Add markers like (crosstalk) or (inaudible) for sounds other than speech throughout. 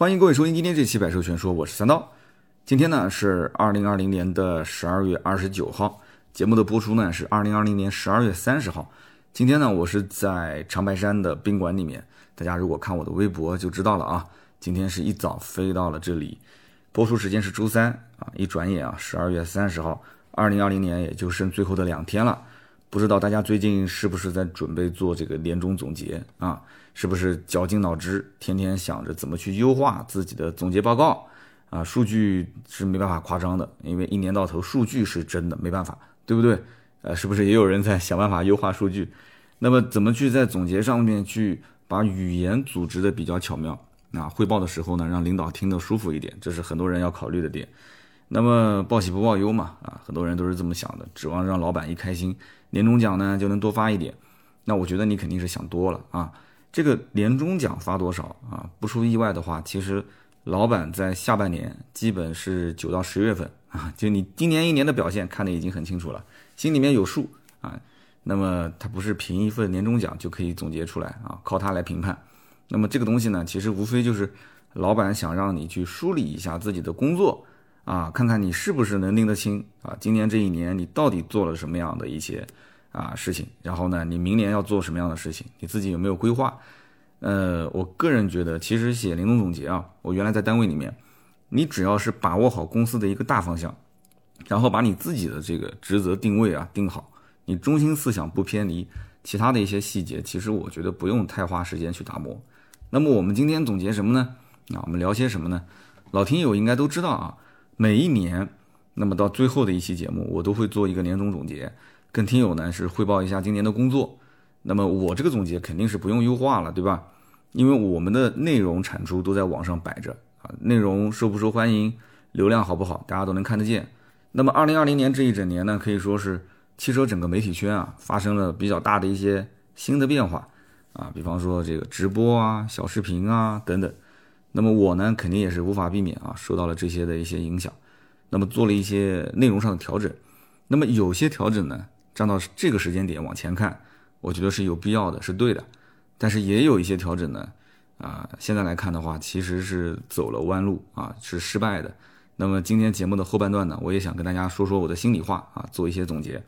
欢迎各位收听今天这期百兽全说，我是三刀。今天呢是二零二零年的十二月二十九号，节目的播出呢是二零二零年十二月三十号。今天呢我是在长白山的宾馆里面，大家如果看我的微博就知道了啊。今天是一早飞到了这里，播出时间是周三啊，一转眼啊十二月三十号，二零二零年也就剩最后的两天了。不知道大家最近是不是在准备做这个年终总结啊？是不是绞尽脑汁，天天想着怎么去优化自己的总结报告啊？数据是没办法夸张的，因为一年到头数据是真的没办法，对不对？呃，是不是也有人在想办法优化数据？那么怎么去在总结上面去把语言组织的比较巧妙啊？汇报的时候呢，让领导听得舒服一点，这是很多人要考虑的点。那么报喜不报忧嘛，啊，很多人都是这么想的，指望让老板一开心。年终奖呢就能多发一点，那我觉得你肯定是想多了啊。这个年终奖发多少啊？不出意外的话，其实老板在下半年基本是九到十月份啊，就你今年一年的表现看得已经很清楚了，心里面有数啊。那么他不是凭一份年终奖就可以总结出来啊，靠他来评判。那么这个东西呢，其实无非就是老板想让你去梳理一下自己的工作。啊，看看你是不是能拎得清啊？今年这一年你到底做了什么样的一些啊事情？然后呢，你明年要做什么样的事情？你自己有没有规划？呃，我个人觉得，其实写年终总结啊，我原来在单位里面，你只要是把握好公司的一个大方向，然后把你自己的这个职责定位啊定好，你中心思想不偏离，其他的一些细节，其实我觉得不用太花时间去打磨。那么我们今天总结什么呢？啊，我们聊些什么呢？老听友应该都知道啊。每一年，那么到最后的一期节目，我都会做一个年终总结，跟听友呢是汇报一下今年的工作。那么我这个总结肯定是不用优化了，对吧？因为我们的内容产出都在网上摆着啊，内容受不受欢迎，流量好不好，大家都能看得见。那么二零二零年这一整年呢，可以说是汽车整个媒体圈啊发生了比较大的一些新的变化啊，比方说这个直播啊、小视频啊等等。那么我呢，肯定也是无法避免啊，受到了这些的一些影响，那么做了一些内容上的调整。那么有些调整呢，站到这个时间点往前看，我觉得是有必要的，是对的。但是也有一些调整呢，啊，现在来看的话，其实是走了弯路啊，是失败的。那么今天节目的后半段呢，我也想跟大家说说我的心里话啊，做一些总结。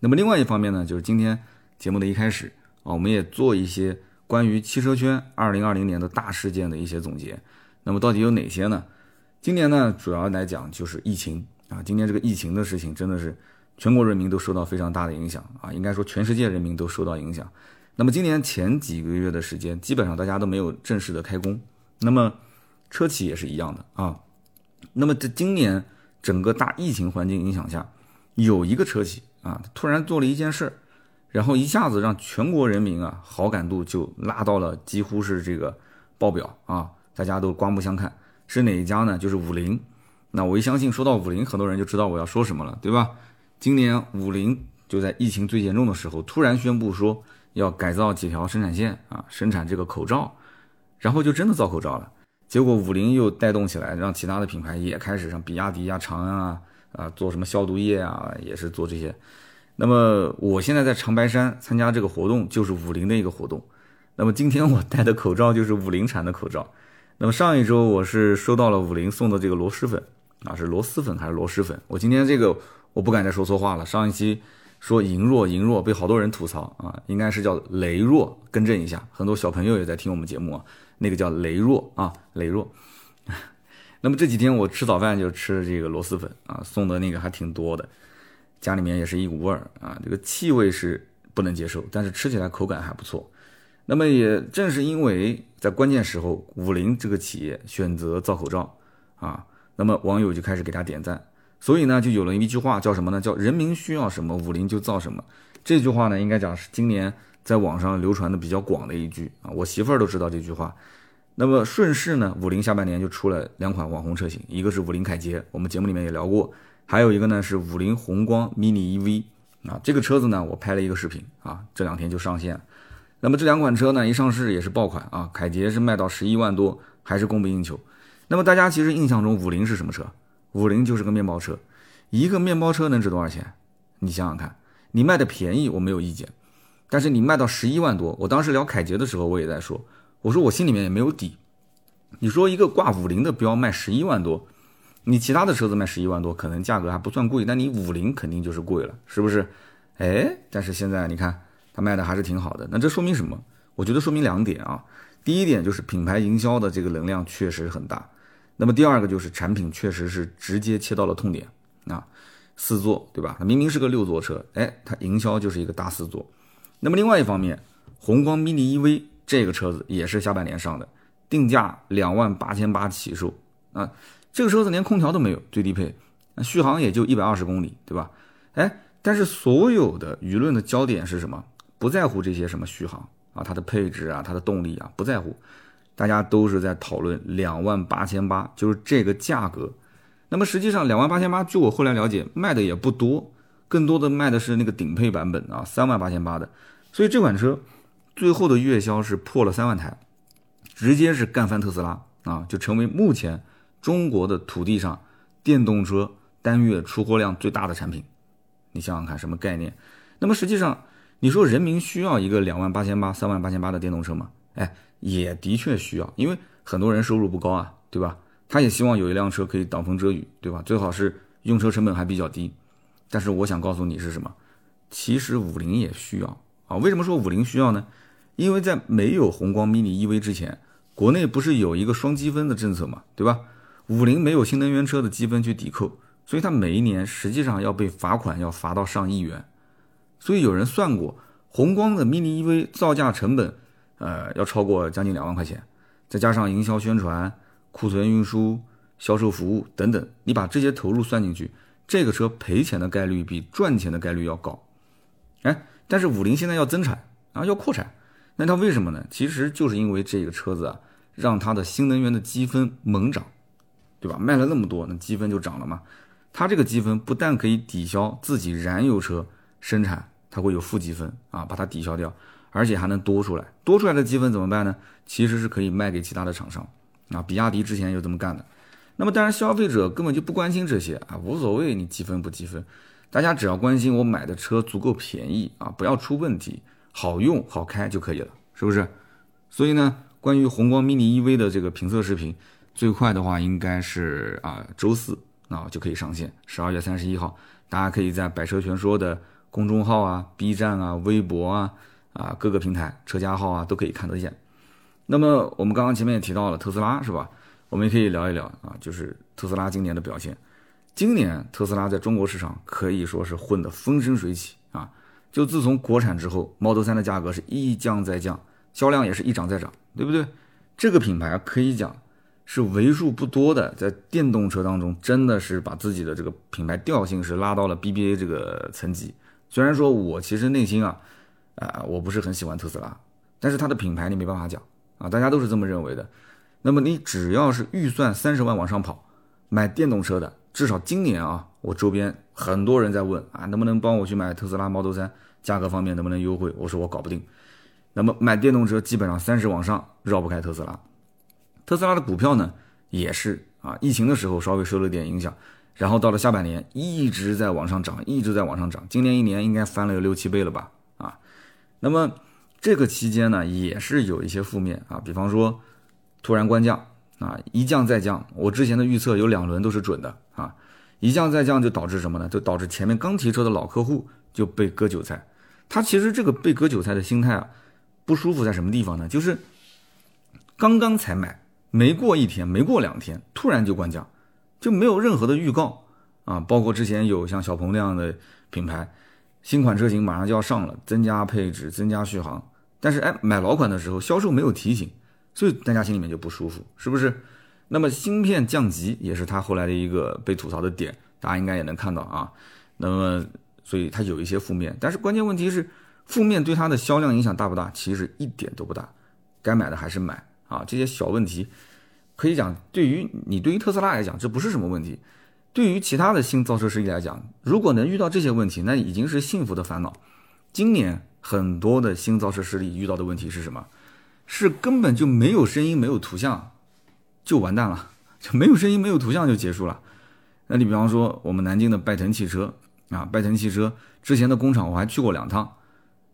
那么另外一方面呢，就是今天节目的一开始啊，我们也做一些。关于汽车圈二零二零年的大事件的一些总结，那么到底有哪些呢？今年呢，主要来讲就是疫情啊。今年这个疫情的事情真的是全国人民都受到非常大的影响啊，应该说全世界人民都受到影响。那么今年前几个月的时间，基本上大家都没有正式的开工。那么车企也是一样的啊。那么在今年整个大疫情环境影响下，有一个车企啊，突然做了一件事儿。然后一下子让全国人民啊好感度就拉到了几乎是这个爆表啊，大家都刮目相看。是哪一家呢？就是五菱。那我一相信说到五菱，很多人就知道我要说什么了，对吧？今年五菱就在疫情最严重的时候，突然宣布说要改造几条生产线啊，生产这个口罩，然后就真的造口罩了。结果五菱又带动起来，让其他的品牌也开始，像比亚迪啊、长安啊啊做什么消毒液啊，也是做这些。那么我现在在长白山参加这个活动，就是五菱的一个活动。那么今天我戴的口罩就是五菱产的口罩。那么上一周我是收到了五菱送的这个螺蛳粉啊，是螺蛳粉还是螺蛳粉？我今天这个我不敢再说错话了。上一期说银若银若被好多人吐槽啊，应该是叫雷若，更正一下。很多小朋友也在听我们节目啊，那个叫雷若啊，雷若。(laughs) 那么这几天我吃早饭就吃这个螺蛳粉啊，送的那个还挺多的。家里面也是一股味儿啊，这个气味是不能接受，但是吃起来口感还不错。那么也正是因为在关键时候，五菱这个企业选择造口罩啊，那么网友就开始给他点赞，所以呢，就有了一句话叫什么呢？叫“人民需要什么，五菱就造什么”。这句话呢，应该讲是今年在网上流传的比较广的一句啊，我媳妇儿都知道这句话。那么顺势呢，五菱下半年就出了两款网红车型，一个是五菱凯捷，我们节目里面也聊过。还有一个呢是五菱宏光 mini EV 啊，这个车子呢我拍了一个视频啊，这两天就上线。那么这两款车呢一上市也是爆款啊，凯捷是卖到十一万多，还是供不应求。那么大家其实印象中五菱是什么车？五菱就是个面包车，一个面包车能值多少钱？你想想看，你卖的便宜我没有意见，但是你卖到十一万多，我当时聊凯捷的时候我也在说，我说我心里面也没有底，你说一个挂五菱的标卖十一万多，你其他的车子卖十一万多，可能价格还不算贵，但你五菱肯定就是贵了，是不是？哎，但是现在你看它卖的还是挺好的，那这说明什么？我觉得说明两点啊。第一点就是品牌营销的这个能量确实很大，那么第二个就是产品确实是直接切到了痛点啊，四座对吧？它明明是个六座车，哎，它营销就是一个大四座。那么另外一方面，宏光 mini EV 这个车子也是下半年上的，定价两万八千八起售啊，这个车子连空调都没有，最低配，续航也就一百二十公里，对吧？哎，但是所有的舆论的焦点是什么？不在乎这些什么续航。啊，它的配置啊，它的动力啊，不在乎，大家都是在讨论两万八千八，就是这个价格。那么实际上两万八千八，据我后来了解，卖的也不多，更多的卖的是那个顶配版本啊，三万八千八的。所以这款车最后的月销是破了三万台，直接是干翻特斯拉啊，就成为目前中国的土地上电动车单月出货量最大的产品。你想想看，什么概念？那么实际上。你说人民需要一个两万八千八、三万八千八的电动车吗？哎，也的确需要，因为很多人收入不高啊，对吧？他也希望有一辆车可以挡风遮雨，对吧？最好是用车成本还比较低。但是我想告诉你是什么？其实五菱也需要啊。为什么说五菱需要呢？因为在没有宏光 mini EV 之前，国内不是有一个双积分的政策嘛，对吧？五菱没有新能源车的积分去抵扣，所以它每一年实际上要被罚款，要罚到上亿元。所以有人算过，宏光的 mini EV 造价成本，呃，要超过将近两万块钱，再加上营销宣传、库存运输、销售服务等等，你把这些投入算进去，这个车赔钱的概率比赚钱的概率要高。哎，但是五菱现在要增产啊，要扩产，那它为什么呢？其实就是因为这个车子啊，让它的新能源的积分猛涨，对吧？卖了那么多，那积分就涨了嘛。它这个积分不但可以抵消自己燃油车。生产它会有负积分啊，把它抵消掉，而且还能多出来。多出来的积分怎么办呢？其实是可以卖给其他的厂商啊。比亚迪之前就这么干的。那么当然，消费者根本就不关心这些啊，无所谓你积分不积分，大家只要关心我买的车足够便宜啊，不要出问题，好用好开就可以了，是不是？所以呢，关于宏光 mini EV 的这个评测视频，最快的话应该是啊周四啊就可以上线，十二月三十一号，大家可以在百车全说的。公众号啊，B 站啊，微博啊，啊，各个平台，车家号啊，都可以看得见。那么我们刚刚前面也提到了特斯拉，是吧？我们也可以聊一聊啊，就是特斯拉今年的表现。今年特斯拉在中国市场可以说是混得风生水起啊！就自从国产之后，Model 3的价格是一降再降，销量也是一涨再涨，对不对？这个品牌可以讲是为数不多的在电动车当中，真的是把自己的这个品牌调性是拉到了 BBA 这个层级。虽然说我其实内心啊，啊，我不是很喜欢特斯拉，但是它的品牌你没办法讲啊，大家都是这么认为的。那么你只要是预算三十万往上跑，买电动车的，至少今年啊，我周边很多人在问啊，能不能帮我去买特斯拉 Model 3，价格方面能不能优惠？我说我搞不定。那么买电动车基本上三十往上绕不开特斯拉，特斯拉的股票呢也是啊，疫情的时候稍微受了点影响。然后到了下半年，一直在往上涨，一直在往上涨。今年一年应该翻了有六七倍了吧？那么这个期间呢，也是有一些负面啊，比方说突然关降啊，一降再降。我之前的预测有两轮都是准的啊，一降再降就导致什么呢？就导致前面刚提车的老客户就被割韭菜。他其实这个被割韭菜的心态啊，不舒服在什么地方呢？就是刚刚才买，没过一天，没过两天，突然就关降。就没有任何的预告啊，包括之前有像小鹏那样的品牌，新款车型马上就要上了，增加配置、增加续航，但是哎，买老款的时候销售没有提醒，所以大家心里面就不舒服，是不是？那么芯片降级也是它后来的一个被吐槽的点，大家应该也能看到啊。那么所以它有一些负面，但是关键问题是，负面对它的销量影响大不大？其实一点都不大，该买的还是买啊，这些小问题。可以讲，对于你对于特斯拉来讲，这不是什么问题；对于其他的新造车势力来讲，如果能遇到这些问题，那已经是幸福的烦恼。今年很多的新造车势力遇到的问题是什么？是根本就没有声音、没有图像，就完蛋了，就没有声音、没有图像就结束了。那你比方说我们南京的拜腾汽车啊，拜腾汽车之前的工厂我还去过两趟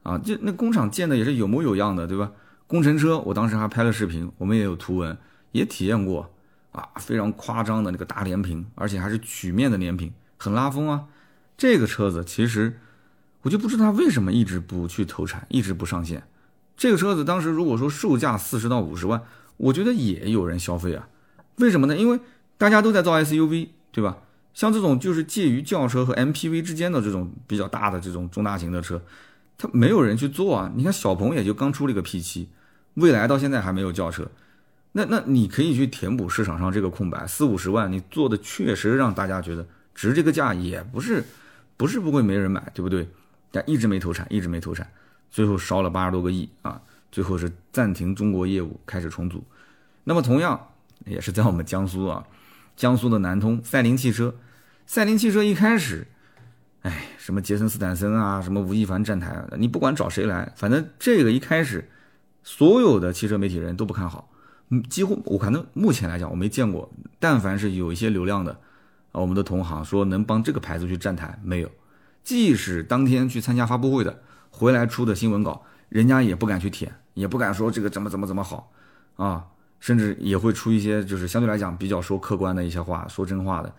啊，就那工厂建的也是有模有样的，对吧？工程车我当时还拍了视频，我们也有图文。也体验过啊，非常夸张的那个大连屏，而且还是曲面的连屏，很拉风啊。这个车子其实我就不知道它为什么一直不去投产，一直不上线。这个车子当时如果说售价四十到五十万，我觉得也有人消费啊。为什么呢？因为大家都在造 SUV，对吧？像这种就是介于轿车和 MPV 之间的这种比较大的这种中大型的车，它没有人去做啊。你看小鹏也就刚出了一个 P7，蔚来到现在还没有轿车。那那你可以去填补市场上这个空白，四五十万你做的确实让大家觉得值这个价，也不是不是不会没人买，对不对？但一直没投产，一直没投产，最后烧了八十多个亿啊！最后是暂停中国业务，开始重组。那么同样也是在我们江苏啊，江苏的南通赛麟汽车，赛麟汽车一开始，哎，什么杰森斯坦森啊，什么吴亦凡站台，你不管找谁来，反正这个一开始，所有的汽车媒体人都不看好。嗯，几乎我可能目前来讲我没见过，但凡是有一些流量的，啊，我们的同行说能帮这个牌子去站台没有？即使当天去参加发布会的，回来出的新闻稿，人家也不敢去舔，也不敢说这个怎么怎么怎么好，啊，甚至也会出一些就是相对来讲比较说客观的一些话，说真话的，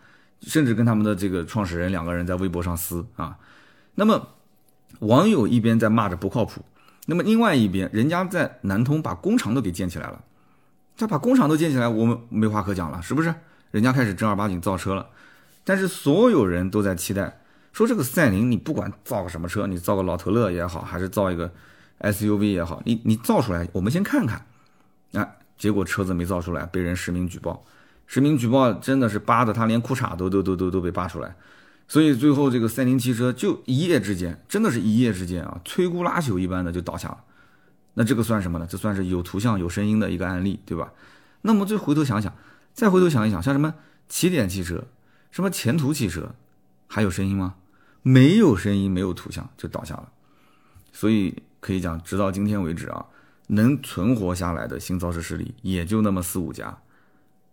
甚至跟他们的这个创始人两个人在微博上撕啊。那么网友一边在骂着不靠谱，那么另外一边人家在南通把工厂都给建起来了。他把工厂都建起来，我们没话可讲了，是不是？人家开始正儿八经造车了，但是所有人都在期待，说这个赛麟，你不管造个什么车，你造个老头乐也好，还是造一个 SUV 也好，你你造出来，我们先看看。啊，结果车子没造出来，被人实名举报，实名举报真的是扒的他连裤衩都都都都都被扒出来，所以最后这个赛麟汽车就一夜之间，真的是一夜之间啊，摧枯拉朽一般的就倒下了。那这个算什么呢？这算是有图像有声音的一个案例，对吧？那么再回头想想，再回头想一想，像什么起点汽车、什么前途汽车，还有声音吗？没有声音，没有图像就倒下了。所以可以讲，直到今天为止啊，能存活下来的新造车势力也就那么四五家，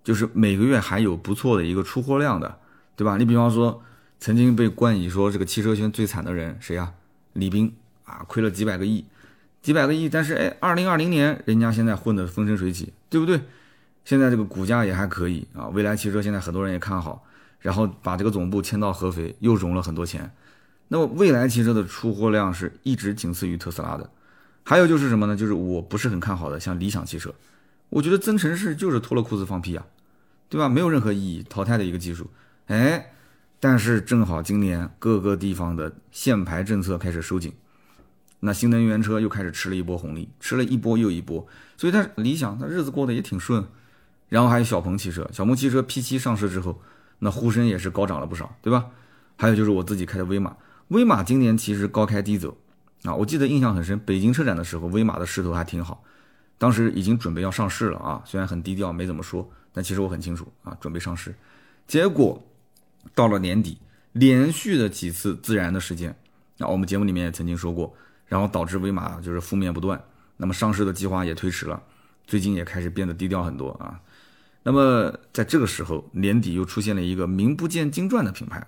就是每个月还有不错的一个出货量的，对吧？你比方说，曾经被冠以说这个汽车圈最惨的人谁啊？李斌啊，亏了几百个亿。几百个亿，但是哎，二零二零年人家现在混得风生水起，对不对？现在这个股价也还可以啊。未来汽车现在很多人也看好，然后把这个总部迁到合肥，又融了很多钱。那么未来汽车的出货量是一直仅次于特斯拉的。还有就是什么呢？就是我不是很看好的，像理想汽车，我觉得增程式就是脱了裤子放屁啊，对吧？没有任何意义，淘汰的一个技术。哎，但是正好今年各个地方的限牌政策开始收紧。那新能源车又开始吃了一波红利，吃了一波又一波，所以它理想，它日子过得也挺顺。然后还有小鹏汽车，小鹏汽车 P7 上市之后，那呼声也是高涨了不少，对吧？还有就是我自己开的威马，威马今年其实高开低走啊，我记得印象很深，北京车展的时候，威马的势头还挺好，当时已经准备要上市了啊，虽然很低调，没怎么说，但其实我很清楚啊，准备上市。结果到了年底，连续的几次自燃的事件，那我们节目里面也曾经说过。然后导致威马就是负面不断，那么上市的计划也推迟了，最近也开始变得低调很多啊。那么在这个时候，年底又出现了一个名不见经传的品牌，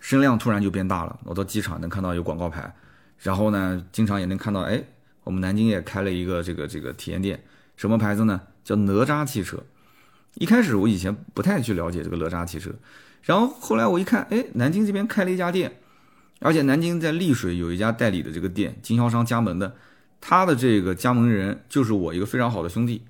声量突然就变大了。我到机场能看到有广告牌，然后呢，经常也能看到，哎，我们南京也开了一个这个这个体验店，什么牌子呢？叫哪吒汽车。一开始我以前不太去了解这个哪吒汽车，然后后来我一看，哎，南京这边开了一家店。而且南京在丽水有一家代理的这个店，经销商加盟的，他的这个加盟人就是我一个非常好的兄弟，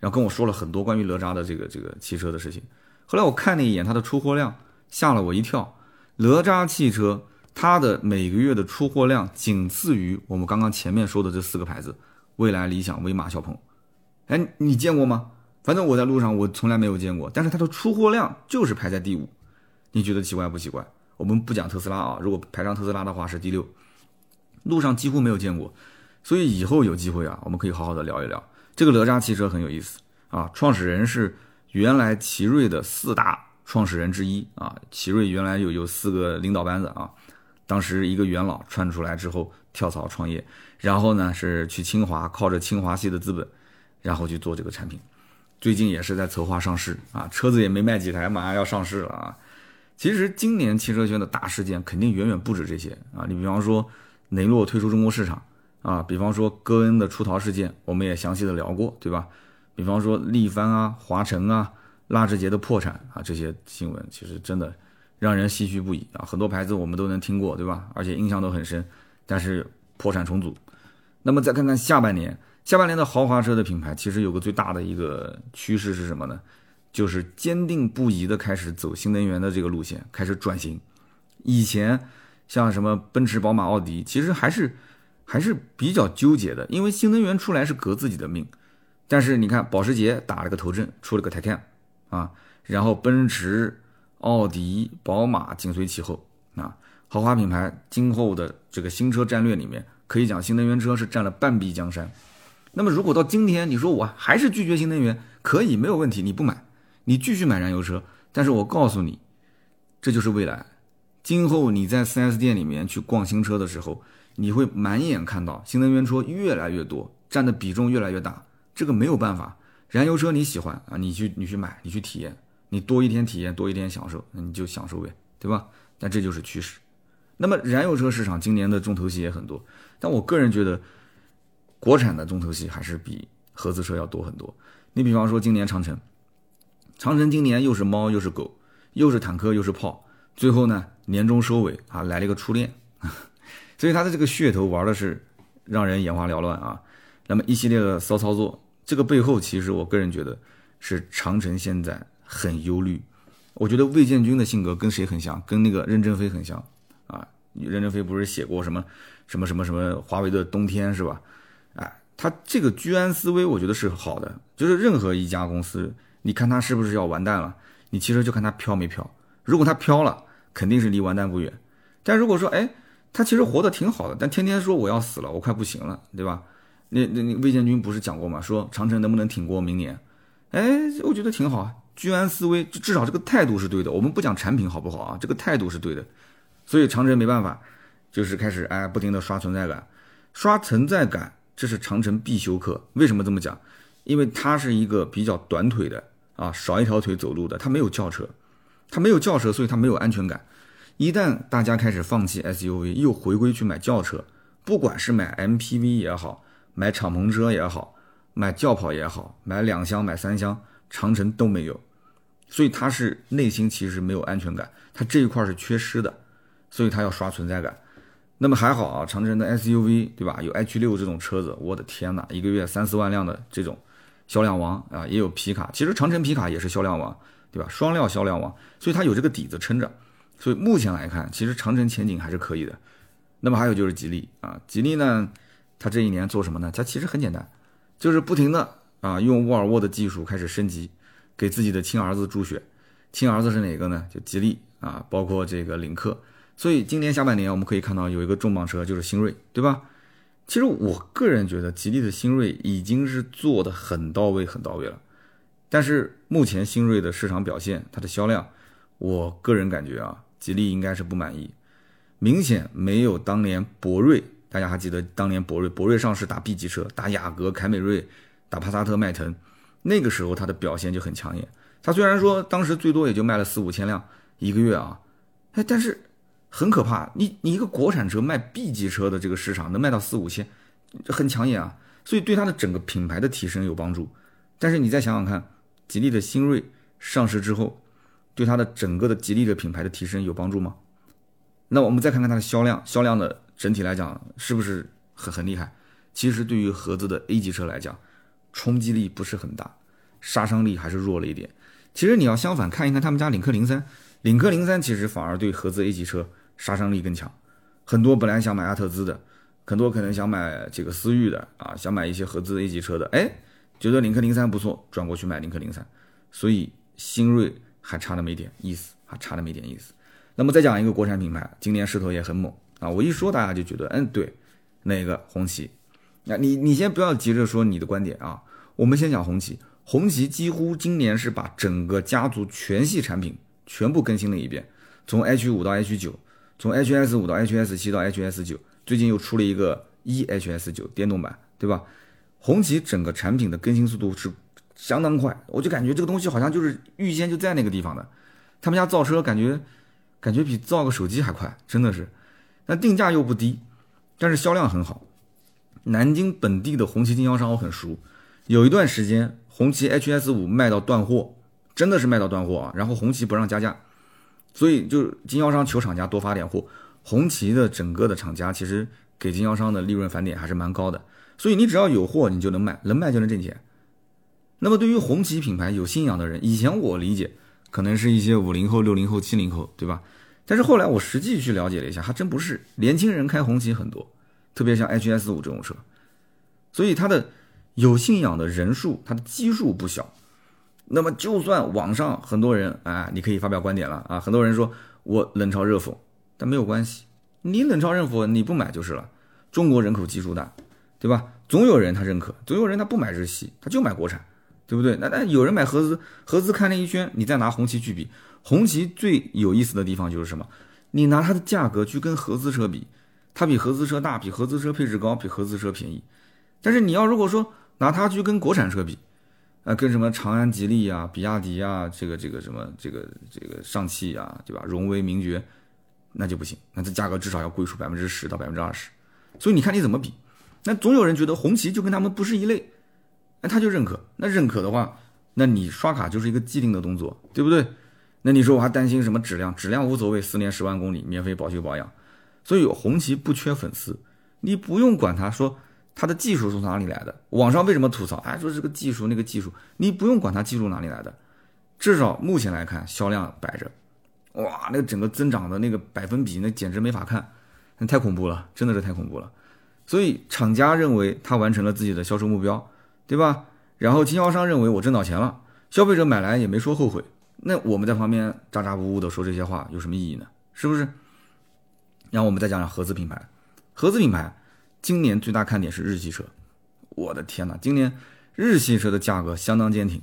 然后跟我说了很多关于哪吒的这个这个汽车的事情。后来我看了一眼它的出货量，吓了我一跳。哪吒汽车它的每个月的出货量仅次于我们刚刚前面说的这四个牌子：蔚来、理想、威马、小鹏。哎，你见过吗？反正我在路上我从来没有见过，但是它的出货量就是排在第五，你觉得奇怪不奇怪？我们不讲特斯拉啊，如果排上特斯拉的话是第六，路上几乎没有见过，所以以后有机会啊，我们可以好好的聊一聊这个哪吒汽车很有意思啊。创始人是原来奇瑞的四大创始人之一啊，奇瑞原来有有四个领导班子啊，当时一个元老窜出来之后跳槽创业，然后呢是去清华靠着清华系的资本，然后去做这个产品，最近也是在筹划上市啊，车子也没卖几台，马上要上市了啊。其实今年汽车圈的大事件肯定远远不止这些啊！你比方说雷诺退出中国市场啊，比方说戈恩的出逃事件，我们也详细的聊过，对吧？比方说力帆啊、华晨啊、纳智捷的破产啊，这些新闻其实真的让人唏嘘不已啊。很多牌子我们都能听过，对吧？而且印象都很深，但是破产重组。那么再看看下半年，下半年的豪华车的品牌其实有个最大的一个趋势是什么呢？就是坚定不移的开始走新能源的这个路线，开始转型。以前像什么奔驰、宝马、奥迪，其实还是还是比较纠结的，因为新能源出来是革自己的命。但是你看，保时捷打了个头阵，出了个 Taycan 啊，然后奔驰、奥迪、宝马紧随其后啊，豪华品牌今后的这个新车战略里面，可以讲新能源车是占了半壁江山。那么如果到今天你说我还是拒绝新能源，可以没有问题，你不买，你继续买燃油车。但是我告诉你，这就是未来。今后你在 4S 店里面去逛新车的时候，你会满眼看到新能源车越来越多，占的比重越来越大。这个没有办法，燃油车你喜欢啊，你去你去买，你去体验，你多一天体验多一天享受，那你就享受呗，对吧？但这就是趋势。那么燃油车市场今年的重头戏也很多，但我个人觉得，国产的重头戏还是比合资车要多很多。你比方说今年长城，长城今年又是猫又是狗，又是坦克又是炮，最后呢年终收尾啊来了一个初恋，(laughs) 所以它的这个噱头玩的是让人眼花缭乱啊。那么一系列的骚操作。这个背后，其实我个人觉得是长城现在很忧虑。我觉得魏建军的性格跟谁很像？跟那个任正非很像啊。任正非不是写过什么什么什么什么华为的冬天是吧？哎，他这个居安思危，我觉得是好的。就是任何一家公司，你看他是不是要完蛋了？你其实就看他飘没飘。如果他飘了，肯定是离完蛋不远。但如果说，哎，他其实活得挺好的，但天天说我要死了，我快不行了，对吧？那那那魏建军不是讲过吗？说长城能不能挺过明年？哎，我觉得挺好啊，居安思危，至少这个态度是对的。我们不讲产品好不好啊，这个态度是对的。所以长城没办法，就是开始哎不停的刷存在感，刷存在感，这是长城必修课。为什么这么讲？因为它是一个比较短腿的啊，少一条腿走路的，它没有轿车，它没有轿车，所以它没有安全感。一旦大家开始放弃 SUV，又回归去买轿车，不管是买 MPV 也好。买敞篷车也好，买轿跑也好，买两厢买三厢，长城都没有，所以他是内心其实没有安全感，他这一块是缺失的，所以他要刷存在感。那么还好啊，长城的 SUV 对吧？有 H 六这种车子，我的天哪，一个月三四万辆的这种销量王啊，也有皮卡，其实长城皮卡也是销量王，对吧？双料销量王，所以它有这个底子撑着，所以目前来看，其实长城前景还是可以的。那么还有就是吉利啊，吉利呢？它这一年做什么呢？它其实很简单，就是不停的啊，用沃尔沃的技术开始升级，给自己的亲儿子助血。亲儿子是哪个呢？就吉利啊，包括这个领克。所以今年下半年我们可以看到有一个重磅车，就是新锐，对吧？其实我个人觉得吉利的新锐已经是做的很到位、很到位了。但是目前新锐的市场表现，它的销量，我个人感觉啊，吉利应该是不满意，明显没有当年博瑞。大家还记得当年博瑞，博瑞上市打 B 级车，打雅阁、凯美瑞，打帕萨特、迈腾，那个时候它的表现就很抢眼。它虽然说当时最多也就卖了四五千辆一个月啊，哎，但是很可怕，你你一个国产车卖 B 级车的这个市场能卖到四五千，很抢眼啊，所以对它的整个品牌的提升有帮助。但是你再想想看，吉利的新锐上市之后，对它的整个的吉利的品牌的提升有帮助吗？那我们再看看它的销量，销量的。整体来讲是不是很很厉害？其实对于合资的 A 级车来讲，冲击力不是很大，杀伤力还是弱了一点。其实你要相反看一看他们家领克零三，领克零三其实反而对合资 A 级车杀伤力更强。很多本来想买阿特兹的，很多可能想买这个思域的啊，想买一些合资 A 级车的，哎，觉得领克零三不错，转过去买领克零三。所以新锐还差那么一点意思，还差那么一点意思。那么再讲一个国产品牌，今年势头也很猛。啊，我一说大家就觉得，嗯，对，哪个红旗？那你你先不要急着说你的观点啊，我们先讲红旗。红旗几乎今年是把整个家族全系产品全部更新了一遍，从 H 五到 H 九，从 HS 五到 HS 七到 HS 九，最近又出了一个 eHS 九电动版，对吧？红旗整个产品的更新速度是相当快，我就感觉这个东西好像就是预先就在那个地方的。他们家造车感觉感觉比造个手机还快，真的是。那定价又不低，但是销量很好。南京本地的红旗经销商我很熟，有一段时间红旗 HS 五卖到断货，真的是卖到断货啊！然后红旗不让加价，所以就经销商求厂家多发点货。红旗的整个的厂家其实给经销商的利润返点还是蛮高的，所以你只要有货，你就能卖，能卖就能挣钱。那么对于红旗品牌有信仰的人，以前我理解可能是一些五零后、六零后、七零后，对吧？但是后来我实际去了解了一下，还真不是，年轻人开红旗很多，特别像 HS 五这种车，所以它的有信仰的人数，它的基数不小。那么就算网上很多人啊，你可以发表观点了啊，很多人说我冷嘲热讽，但没有关系，你冷嘲热讽你不买就是了。中国人口基数大，对吧？总有人他认可，总有人他不买日系，他就买国产。对不对？那那有人买合资，合资看了一圈，你再拿红旗去比，红旗最有意思的地方就是什么？你拿它的价格去跟合资车比，它比合资车大，比合资车配置高，比合资车便宜。但是你要如果说拿它去跟国产车比，啊，跟什么长安、吉利啊、比亚迪啊，这个这个什么这个这个上汽啊，对吧？荣威、名爵，那就不行，那这价格至少要贵出百分之十到百分之二十。所以你看你怎么比？那总有人觉得红旗就跟他们不是一类。那他就认可，那认可的话，那你刷卡就是一个既定的动作，对不对？那你说我还担心什么质量？质量无所谓，四年十万公里免费保修保养。所以红旗不缺粉丝，你不用管他说他的技术从哪里来的。网上为什么吐槽？哎，说这个技术那个技术，你不用管他技术哪里来的，至少目前来看销量摆着，哇，那个整个增长的那个百分比，那简直没法看，那太恐怖了，真的是太恐怖了。所以厂家认为他完成了自己的销售目标。对吧？然后经销商认为我挣到钱了，消费者买来也没说后悔，那我们在旁边咋咋呼呼的说这些话有什么意义呢？是不是？然后我们再讲讲合资品牌，合资品牌今年最大看点是日系车，我的天哪，今年日系车的价格相当坚挺。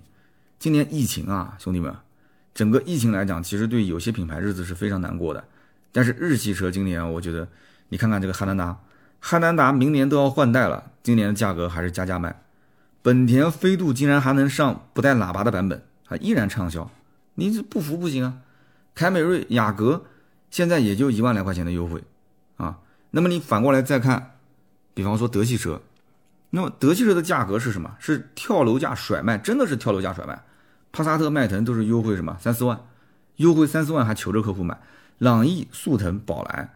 今年疫情啊，兄弟们，整个疫情来讲，其实对有些品牌日子是非常难过的。但是日系车今年，我觉得你看看这个汉兰达，汉兰达明年都要换代了，今年的价格还是加价卖。本田飞度竟然还能上不带喇叭的版本，还依然畅销，你这不服不行啊！凯美瑞、雅阁现在也就一万来块钱的优惠啊。那么你反过来再看，比方说德系车，那么德系车的价格是什么？是跳楼价甩卖，真的是跳楼价甩卖。帕萨特、迈腾都是优惠什么三四万，优惠三四万还求着客户买。朗逸、速腾、宝来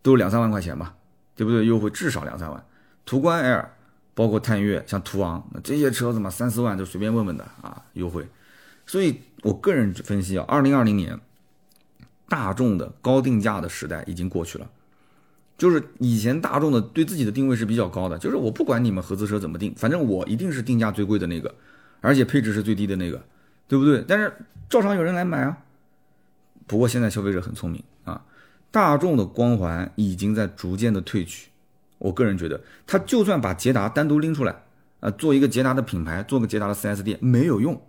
都两三万块钱吧，对不对？优惠至少两三万。途观 L。包括探岳、像途昂，那这些车子嘛，三四万就随便问问的啊，优惠。所以我个人分析啊，二零二零年大众的高定价的时代已经过去了。就是以前大众的对自己的定位是比较高的，就是我不管你们合资车怎么定，反正我一定是定价最贵的那个，而且配置是最低的那个，对不对？但是照常有人来买啊。不过现在消费者很聪明啊，大众的光环已经在逐渐的褪去。我个人觉得，他就算把捷达单独拎出来，啊，做一个捷达的品牌，做个捷达的 4S 店没有用。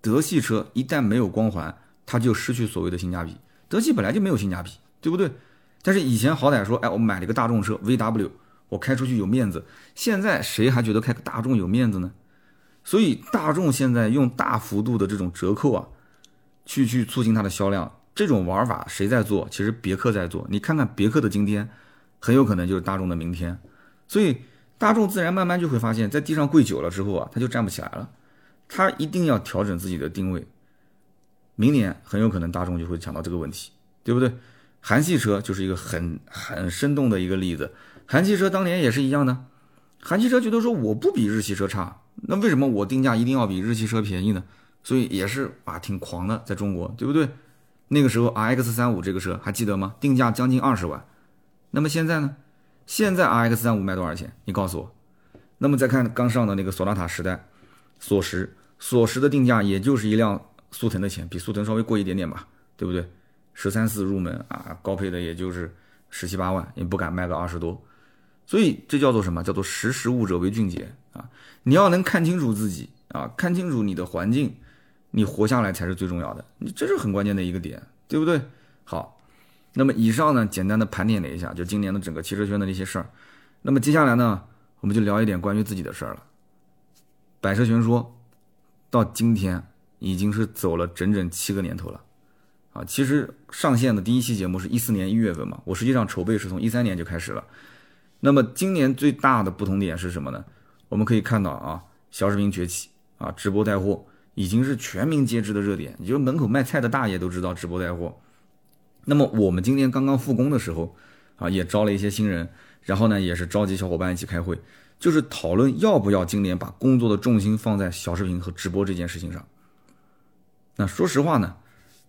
德系车一旦没有光环，它就失去所谓的性价比。德系本来就没有性价比，对不对？但是以前好歹说，哎，我买了一个大众车 VW，我开出去有面子。现在谁还觉得开个大众有面子呢？所以大众现在用大幅度的这种折扣啊，去去促进它的销量，这种玩法谁在做？其实别克在做。你看看别克的今天。很有可能就是大众的明天，所以大众自然慢慢就会发现，在地上跪久了之后啊，他就站不起来了，他一定要调整自己的定位。明年很有可能大众就会想到这个问题，对不对？韩系车就是一个很很生动的一个例子，韩系车当年也是一样的，韩系车觉得说我不比日系车差，那为什么我定价一定要比日系车便宜呢？所以也是啊，挺狂的，在中国，对不对？那个时候 RX 三五这个车还记得吗？定价将近二十万。那么现在呢？现在 R X 三五卖多少钱？你告诉我。那么再看刚上的那个索纳塔时代，索十，索十的定价也就是一辆速腾的钱，比速腾稍微贵一点点吧，对不对？十三四入门啊，高配的也就是十七八万，也不敢卖个二十多。所以这叫做什么？叫做识时务者为俊杰啊！你要能看清楚自己啊，看清楚你的环境，你活下来才是最重要的。你这是很关键的一个点，对不对？好。那么以上呢，简单的盘点了一下，就今年的整个汽车圈的那些事儿。那么接下来呢，我们就聊一点关于自己的事儿了。百车全说到今天已经是走了整整七个年头了啊！其实上线的第一期节目是一四年一月份嘛，我实际上筹备是从一三年就开始了。那么今年最大的不同点是什么呢？我们可以看到啊，小视频崛起啊，直播带货已经是全民皆知的热点，就门口卖菜的大爷都知道直播带货。那么我们今天刚刚复工的时候啊，也招了一些新人，然后呢，也是召集小伙伴一起开会，就是讨论要不要今年把工作的重心放在小视频和直播这件事情上。那说实话呢，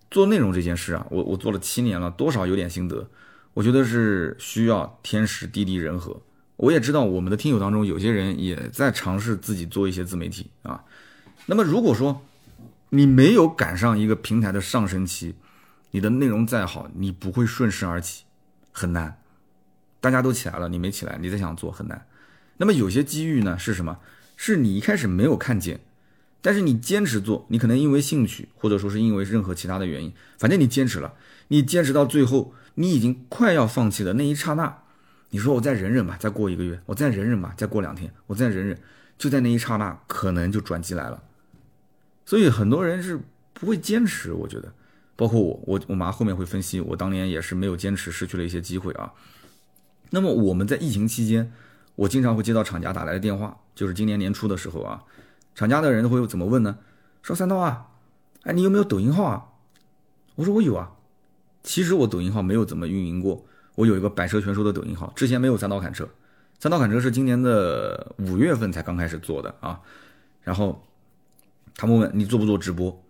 做内容这件事啊，我我做了七年了，多少有点心得。我觉得是需要天时地利人和。我也知道我们的听友当中有些人也在尝试自己做一些自媒体啊。那么如果说你没有赶上一个平台的上升期，你的内容再好，你不会顺势而起，很难。大家都起来了，你没起来，你再想做很难。那么有些机遇呢是什么？是你一开始没有看见，但是你坚持做，你可能因为兴趣，或者说是因为任何其他的原因，反正你坚持了，你坚持到最后，你已经快要放弃的那一刹那。你说我再忍忍吧，再过一个月，我再忍忍吧，再过两天，我再忍忍，就在那一刹那，可能就转机来了。所以很多人是不会坚持，我觉得，包括我，我我妈后面会分析，我当年也是没有坚持，失去了一些机会啊。那么我们在疫情期间，我经常会接到厂家打来的电话，就是今年年初的时候啊，厂家的人会怎么问呢？说三刀啊，哎，你有没有抖音号啊？我说我有啊，其实我抖音号没有怎么运营过。我有一个百车全说的抖音号，之前没有三刀砍车，三刀砍车是今年的五月份才刚开始做的啊。然后他们问你做不做直播，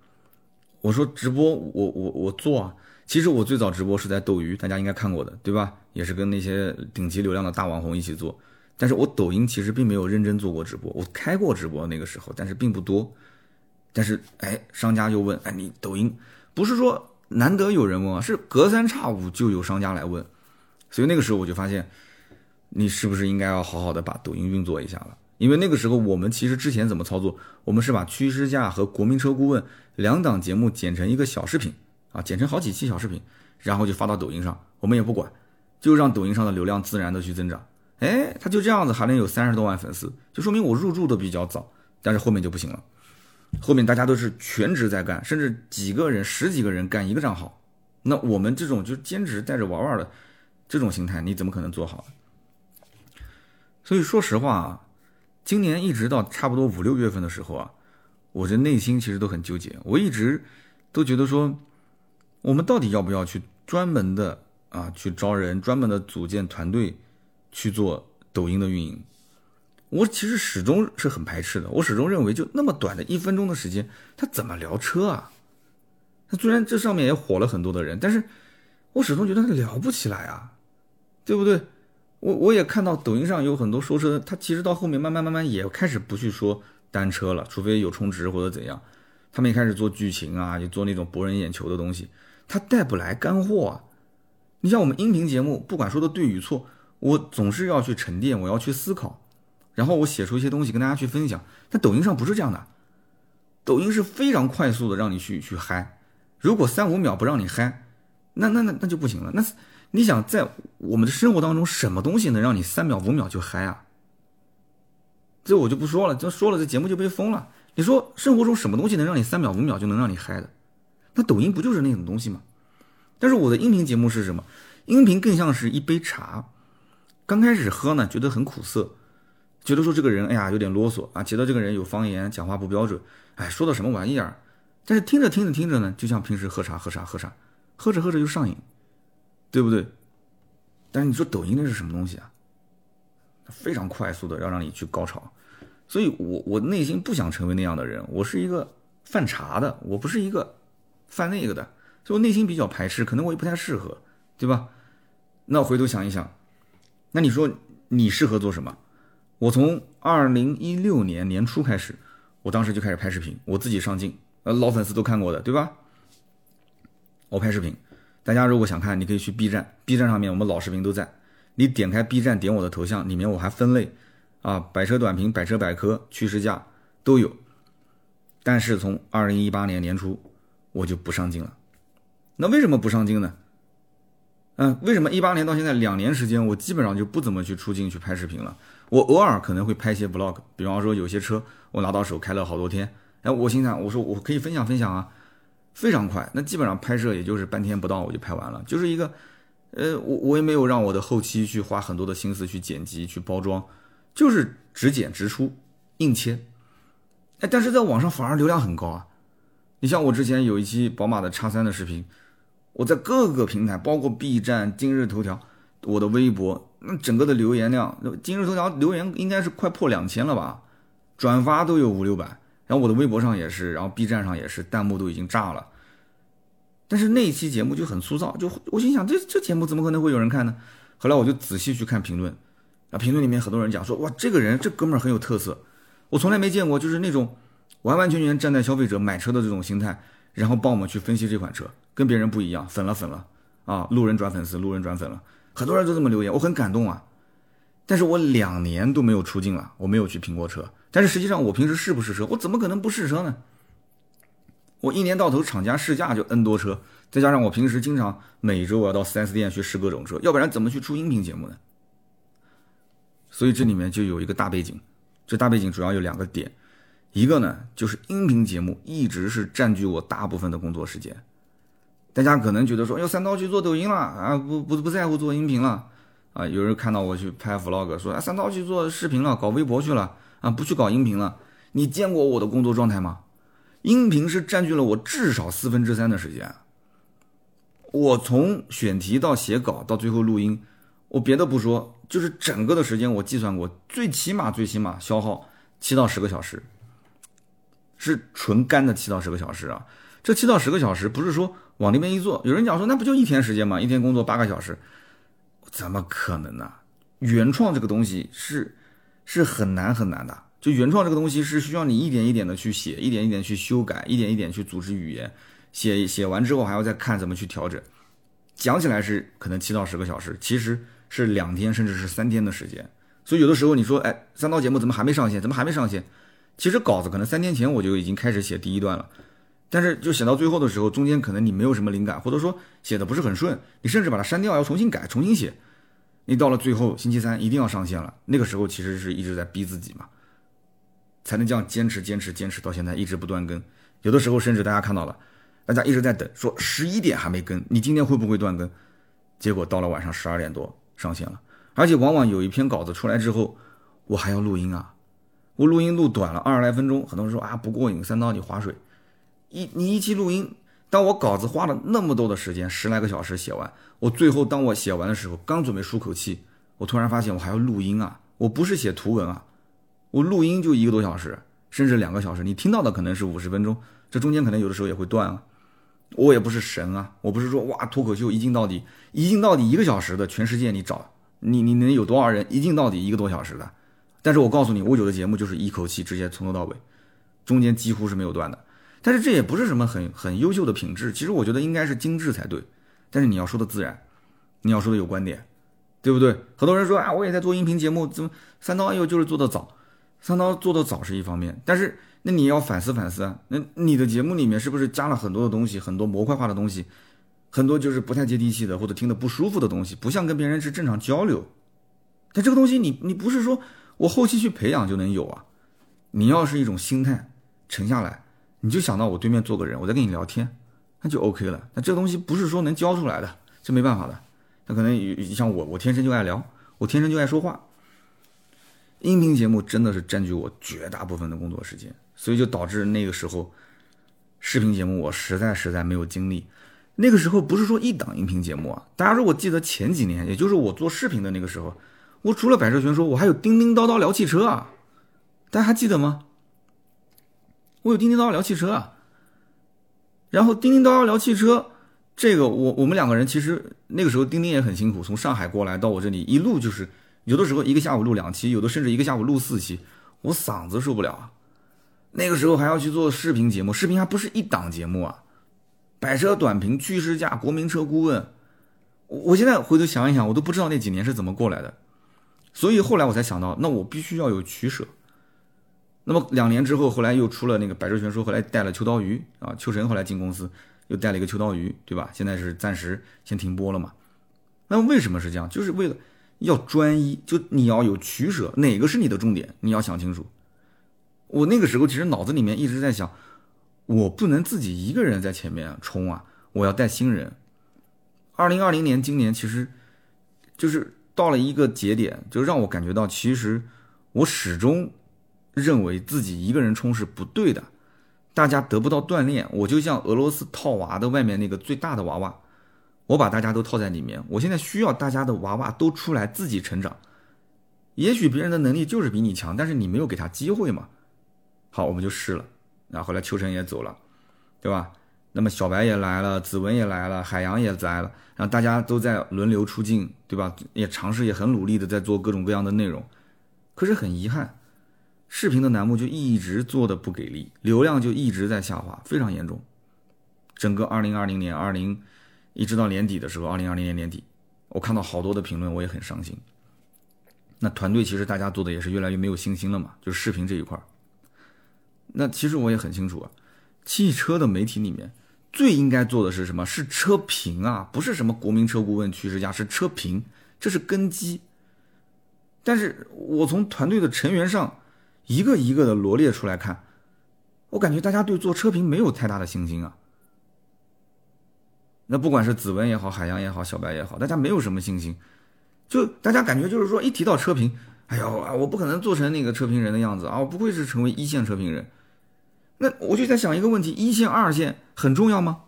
我说直播我我我做啊。其实我最早直播是在斗鱼，大家应该看过的，对吧？也是跟那些顶级流量的大网红一起做。但是我抖音其实并没有认真做过直播，我开过直播那个时候，但是并不多。但是哎，商家又问，哎，你抖音不是说难得有人问啊，是隔三差五就有商家来问。所以那个时候我就发现，你是不是应该要好好的把抖音运作一下了？因为那个时候我们其实之前怎么操作？我们是把趋势价和国民车顾问两档节目剪成一个小视频啊，剪成好几期小视频，然后就发到抖音上，我们也不管，就让抖音上的流量自然的去增长。哎，他就这样子还能有三十多万粉丝，就说明我入驻的比较早。但是后面就不行了，后面大家都是全职在干，甚至几个人、十几个人干一个账号。那我们这种就兼职带着玩玩的。这种心态你怎么可能做好？所以说实话啊，今年一直到差不多五六月份的时候啊，我这内心其实都很纠结。我一直都觉得说，我们到底要不要去专门的啊去招人，专门的组建团队去做抖音的运营？我其实始终是很排斥的。我始终认为，就那么短的一分钟的时间，他怎么聊车啊？他虽然这上面也火了很多的人，但是我始终觉得他聊不起来啊。对不对？我我也看到抖音上有很多说车，他其实到后面慢慢慢慢也开始不去说单车了，除非有充值或者怎样，他们也开始做剧情啊，就做那种博人眼球的东西，他带不来干货啊。你像我们音频节目，不管说的对与错，我总是要去沉淀，我要去思考，然后我写出一些东西跟大家去分享。但抖音上不是这样的，抖音是非常快速的让你去去嗨，如果三五秒不让你嗨，那那那那就不行了，那。你想在我们的生活当中，什么东西能让你三秒五秒就嗨啊？这我就不说了，这说了这节目就被封了。你说生活中什么东西能让你三秒五秒就能让你嗨的？那抖音不就是那种东西吗？但是我的音频节目是什么？音频更像是一杯茶，刚开始喝呢，觉得很苦涩，觉得说这个人哎呀有点啰嗦啊，觉得这个人有方言，讲话不标准，哎，说的什么玩意儿？但是听着听着听着呢，就像平时喝茶喝茶喝茶，喝着喝着就上瘾。对不对？但是你说抖音那是什么东西啊？非常快速的要让你去高潮，所以我我内心不想成为那样的人。我是一个犯茶的，我不是一个犯那个的，所以我内心比较排斥，可能我也不太适合，对吧？那我回头想一想，那你说你适合做什么？我从二零一六年年初开始，我当时就开始拍视频，我自己上镜，呃，老粉丝都看过的，对吧？我拍视频。大家如果想看，你可以去 B 站，B 站上面我们老视频都在。你点开 B 站，点我的头像，里面我还分类，啊，百车短评、百车百科、趋势价都有。但是从二零一八年年初，我就不上镜了。那为什么不上镜呢？嗯，为什么一八年到现在两年时间，我基本上就不怎么去出镜去拍视频了？我偶尔可能会拍一些 vlog，比方说有些车我拿到手开了好多天，哎，我心想，我说我可以分享分享啊。非常快，那基本上拍摄也就是半天不到我就拍完了，就是一个，呃，我我也没有让我的后期去花很多的心思去剪辑去包装，就是只剪直出硬切，哎，但是在网上反而流量很高啊。你像我之前有一期宝马的叉三的视频，我在各个平台，包括 B 站、今日头条、我的微博，那整个的留言量，今日头条留言应该是快破两千了吧，转发都有五六百，然后我的微博上也是，然后 B 站上也是，弹幕都已经炸了。但是那一期节目就很粗糙，就我心想，这这节目怎么可能会有人看呢？后来我就仔细去看评论，啊，评论里面很多人讲说，哇，这个人这哥们儿很有特色，我从来没见过，就是那种完完全全站在消费者买车的这种心态，然后帮我们去分析这款车，跟别人不一样，粉了粉了啊，路人转粉丝，路人转粉了，很多人都这么留言，我很感动啊。但是我两年都没有出镜了，我没有去评过车，但是实际上我平时试不试车？我怎么可能不试车呢？我一年到头厂家试驾就 N 多车，再加上我平时经常每周我要到 4S 店去试各种车，要不然怎么去出音频节目呢？所以这里面就有一个大背景，这大背景主要有两个点，一个呢就是音频节目一直是占据我大部分的工作时间。大家可能觉得说，哟，三刀去做抖音了啊，不不不在乎做音频了啊，有人看到我去拍 vlog 说，啊，三刀去做视频了，搞微博去了啊，不去搞音频了。你见过我的工作状态吗？音频是占据了我至少四分之三的时间，我从选题到写稿到最后录音，我别的不说，就是整个的时间我计算过，最起码最起码消耗七到十个小时，是纯干的七到十个小时啊。这七到十个小时不是说往那边一坐，有人讲说那不就一天时间吗？一天工作八个小时，怎么可能呢？原创这个东西是是很难很难的。就原创这个东西是需要你一点一点的去写，一点一点去修改，一点一点去组织语言，写写完之后还要再看怎么去调整。讲起来是可能七到十个小时，其实是两天甚至是三天的时间。所以有的时候你说，哎，三刀节目怎么还没上线？怎么还没上线？其实稿子可能三天前我就已经开始写第一段了，但是就写到最后的时候，中间可能你没有什么灵感，或者说写的不是很顺，你甚至把它删掉，要重新改，重新写。你到了最后星期三一定要上线了，那个时候其实是一直在逼自己嘛。才能这样坚持坚持坚持到现在一直不断更，有的时候甚至大家看到了，大家一直在等，说十一点还没更，你今天会不会断更？结果到了晚上十二点多上线了，而且往往有一篇稿子出来之后，我还要录音啊，我录音录短了二十来分钟，很多人说啊不过瘾，三刀你划水，一你一期录音，当我稿子花了那么多的时间，十来个小时写完，我最后当我写完的时候，刚准备舒口气，我突然发现我还要录音啊，我不是写图文啊。我录音就一个多小时，甚至两个小时，你听到的可能是五十分钟，这中间可能有的时候也会断啊。我也不是神啊，我不是说哇脱口秀一镜到底，一镜到底一个小时的，全世界你找你你能有多少人一镜到底一个多小时的？但是我告诉你，我有的节目就是一口气直接从头到尾，中间几乎是没有断的。但是这也不是什么很很优秀的品质，其实我觉得应该是精致才对。但是你要说的自然，你要说的有观点，对不对？很多人说啊，我也在做音频节目，怎么三刀哎呦就是做的早。三刀做的早是一方面，但是那你要反思反思啊，那你的节目里面是不是加了很多的东西，很多模块化的东西，很多就是不太接地气的或者听得不舒服的东西，不像跟别人是正常交流。但这个东西你你不是说我后期去培养就能有啊，你要是一种心态沉下来，你就想到我对面坐个人，我在跟你聊天，那就 OK 了。那这东西不是说能教出来的，这没办法的。那可能像我，我天生就爱聊，我天生就爱说话。音频节目真的是占据我绝大部分的工作时间，所以就导致那个时候，视频节目我实在实在没有精力。那个时候不是说一档音频节目啊，大家如果记得前几年，也就是我做视频的那个时候，我除了百车全说，我还有叮叮叨叨聊汽车啊，大家还记得吗？我有叮叮叨叨聊汽车啊，然后叮叮叨叨聊汽车，这个我我们两个人其实那个时候叮叮也很辛苦，从上海过来到我这里一路就是。有的时候一个下午录两期，有的甚至一个下午录四期，我嗓子受不了啊。那个时候还要去做视频节目，视频还不是一档节目啊。百车短评、趋势价、国民车顾问，我我现在回头想一想，我都不知道那几年是怎么过来的。所以后来我才想到，那我必须要有取舍。那么两年之后，后来又出了那个百车全说，后来带了秋刀鱼啊，秋神后来进公司又带了一个秋刀鱼，对吧？现在是暂时先停播了嘛。那么为什么是这样？就是为了。要专一，就你要有取舍，哪个是你的重点，你要想清楚。我那个时候其实脑子里面一直在想，我不能自己一个人在前面冲啊，我要带新人。二零二零年今年其实就是到了一个节点，就让我感觉到，其实我始终认为自己一个人冲是不对的，大家得不到锻炼。我就像俄罗斯套娃的外面那个最大的娃娃，我把大家都套在里面。我现在需要大家的娃娃都出来自己成长。也许别人的能力就是比你强，但是你没有给他机会嘛。好，我们就试了。然后后来秋晨也走了，对吧？那么小白也来了，子文也来了，海洋也来了，然后大家都在轮流出镜，对吧？也尝试，也很努力的在做各种各样的内容。可是很遗憾，视频的栏目就一直做的不给力，流量就一直在下滑，非常严重。整个二零二零年二零一直到年底的时候，二零二零年年底，我看到好多的评论，我也很伤心。那团队其实大家做的也是越来越没有信心了嘛，就是视频这一块那其实我也很清楚啊，汽车的媒体里面最应该做的是什么？是车评啊，不是什么国民车顾问、趋势家，是车评，这是根基。但是我从团队的成员上一个一个的罗列出来看，我感觉大家对做车评没有太大的信心啊。那不管是子文也好，海洋也好，小白也好，大家没有什么信心，就大家感觉就是说一提到车评，哎呦啊，我不可能做成那个车评人的样子啊，我不会是成为一线车评人。那我就在想一个问题：一线、二线很重要吗？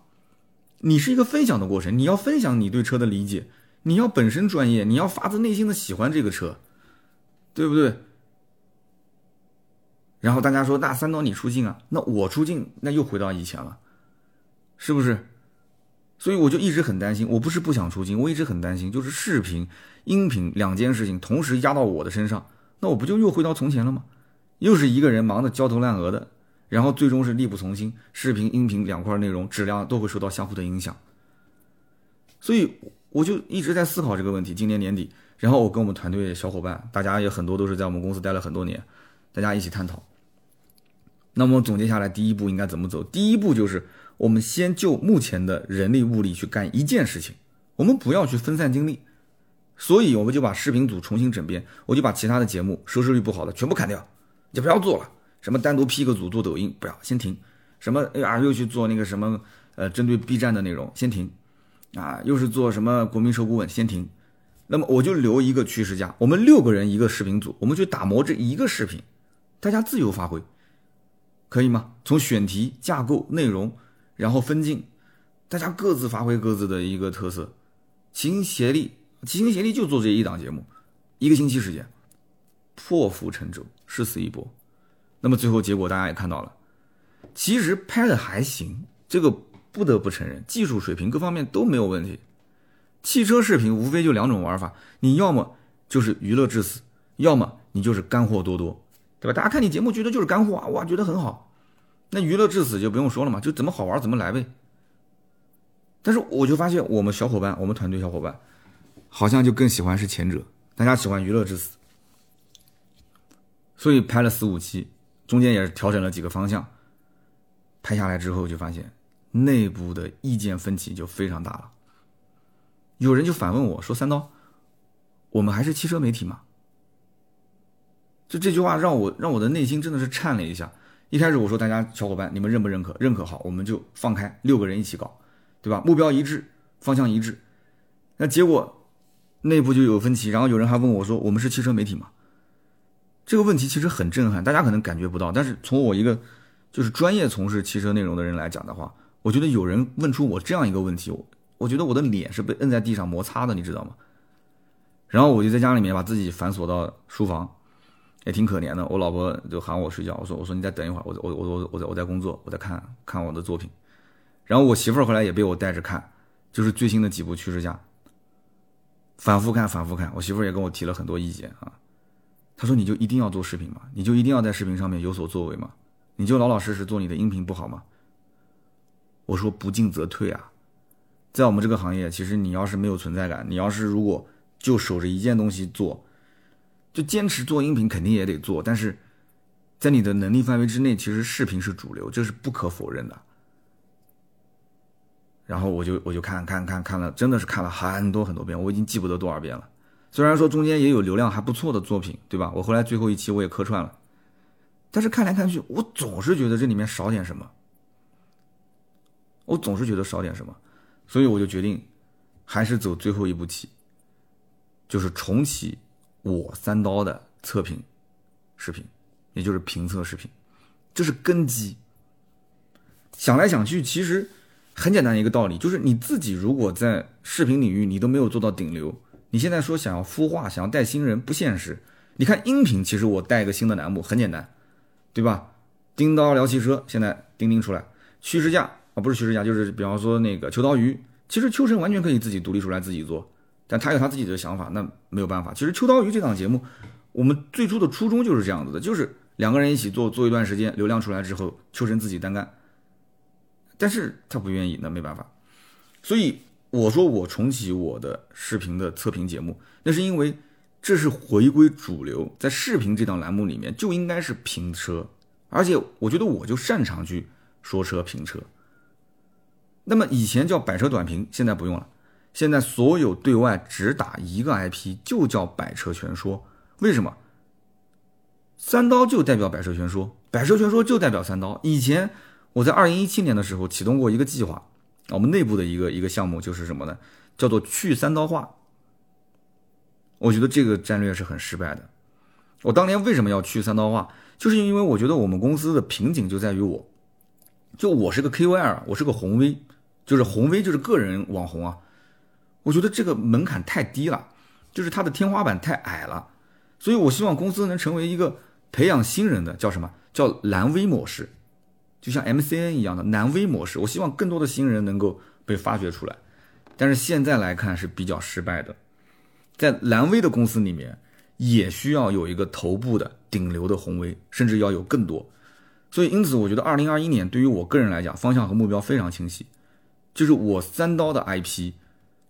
你是一个分享的过程，你要分享你对车的理解，你要本身专业，你要发自内心的喜欢这个车。对不对？然后大家说，那三刀你出镜啊？那我出镜，那又回到以前了，是不是？所以我就一直很担心。我不是不想出镜，我一直很担心，就是视频、音频两件事情同时压到我的身上，那我不就又回到从前了吗？又是一个人忙得焦头烂额的，然后最终是力不从心，视频、音频两块内容质量都会受到相互的影响。所以我就一直在思考这个问题。今年年底。然后我跟我们团队小伙伴，大家也很多都是在我们公司待了很多年，大家一起探讨。那么总结下来，第一步应该怎么走？第一步就是我们先就目前的人力物力去干一件事情，我们不要去分散精力。所以我们就把视频组重新整编，我就把其他的节目收视率不好的全部砍掉，就不要做了。什么单独批个组做抖音，不要先停。什么哎呀又去做那个什么呃针对 B 站的内容，先停。啊，又是做什么国民车顾问，先停。那么我就留一个趋势家，我们六个人一个视频组，我们去打磨这一个视频，大家自由发挥，可以吗？从选题、架构、内容，然后分镜，大家各自发挥各自的一个特色，齐心协力，齐心协力就做这一档节目，一个星期时间，破釜沉舟，誓死一搏。那么最后结果大家也看到了，其实拍的还行，这个不得不承认，技术水平各方面都没有问题。汽车视频无非就两种玩法，你要么就是娱乐至死，要么你就是干货多多，对吧？大家看你节目觉得就是干货啊，哇，觉得很好。那娱乐至死就不用说了嘛，就怎么好玩怎么来呗。但是我就发现我们小伙伴，我们团队小伙伴，好像就更喜欢是前者，大家喜欢娱乐至死。所以拍了四五期，中间也是调整了几个方向。拍下来之后就发现，内部的意见分歧就非常大了。有人就反问我说：“三刀，我们还是汽车媒体吗？”就这句话让我让我的内心真的是颤了一下。一开始我说：“大家小伙伴，你们认不认可？认可好，我们就放开六个人一起搞，对吧？目标一致，方向一致。”那结果内部就有分歧，然后有人还问我说：“我们是汽车媒体吗？”这个问题其实很震撼，大家可能感觉不到，但是从我一个就是专业从事汽车内容的人来讲的话，我觉得有人问出我这样一个问题，我。我觉得我的脸是被摁在地上摩擦的，你知道吗？然后我就在家里面把自己反锁到书房，也挺可怜的。我老婆就喊我睡觉，我说我说你再等一会儿，我我我我我在我在工作，我在看看我的作品。然后我媳妇儿后来也被我带着看，就是最新的几部趋势家，反复看反复看。我媳妇儿也跟我提了很多意见啊，她说你就一定要做视频吗？你就一定要在视频上面有所作为吗？你就老老实实做你的音频不好吗？我说不进则退啊。在我们这个行业，其实你要是没有存在感，你要是如果就守着一件东西做，就坚持做音频，肯定也得做。但是，在你的能力范围之内，其实视频是主流，这是不可否认的。然后我就我就看看看看了，真的是看了很多很多遍，我已经记不得多少遍了。虽然说中间也有流量还不错的作品，对吧？我后来最后一期我也客串了，但是看来看去，我总是觉得这里面少点什么，我总是觉得少点什么。所以我就决定，还是走最后一步棋，就是重启我三刀的测评视频，也就是评测视频，这是根基。想来想去，其实很简单一个道理，就是你自己如果在视频领域你都没有做到顶流，你现在说想要孵化、想要带新人不现实。你看音频，其实我带一个新的栏目很简单，对吧？叮叨聊汽车，现在钉钉出来，趋势价啊，不是趋势价，就是比方说那个秋刀鱼，其实秋神完全可以自己独立出来自己做，但他有他自己的想法，那没有办法。其实秋刀鱼这档节目，我们最初的初衷就是这样子的，就是两个人一起做，做一段时间，流量出来之后，秋神自己单干。但是他不愿意，那没办法。所以我说我重启我的视频的测评节目，那是因为这是回归主流，在视频这档栏目里面就应该是评车，而且我觉得我就擅长去说车评车。那么以前叫百车短评，现在不用了，现在所有对外只打一个 IP，就叫百车全说。为什么？三刀就代表百车全说，百车全说就代表三刀。以前。我在二零一七年的时候启动过一个计划，我们内部的一个一个项目就是什么呢？叫做去三刀化。我觉得这个战略是很失败的。我当年为什么要去三刀化？就是因为我觉得我们公司的瓶颈就在于我，就我是个 KOL，我是个红 V，就是红 V 就是个人网红啊。我觉得这个门槛太低了，就是它的天花板太矮了，所以我希望公司能成为一个培养新人的，叫什么叫蓝 V 模式。就像 MCN 一样的蓝 V 模式，我希望更多的新人能够被发掘出来，但是现在来看是比较失败的。在蓝 V 的公司里面，也需要有一个头部的顶流的红 V，甚至要有更多。所以，因此我觉得2021年对于我个人来讲，方向和目标非常清晰，就是我三刀的 IP，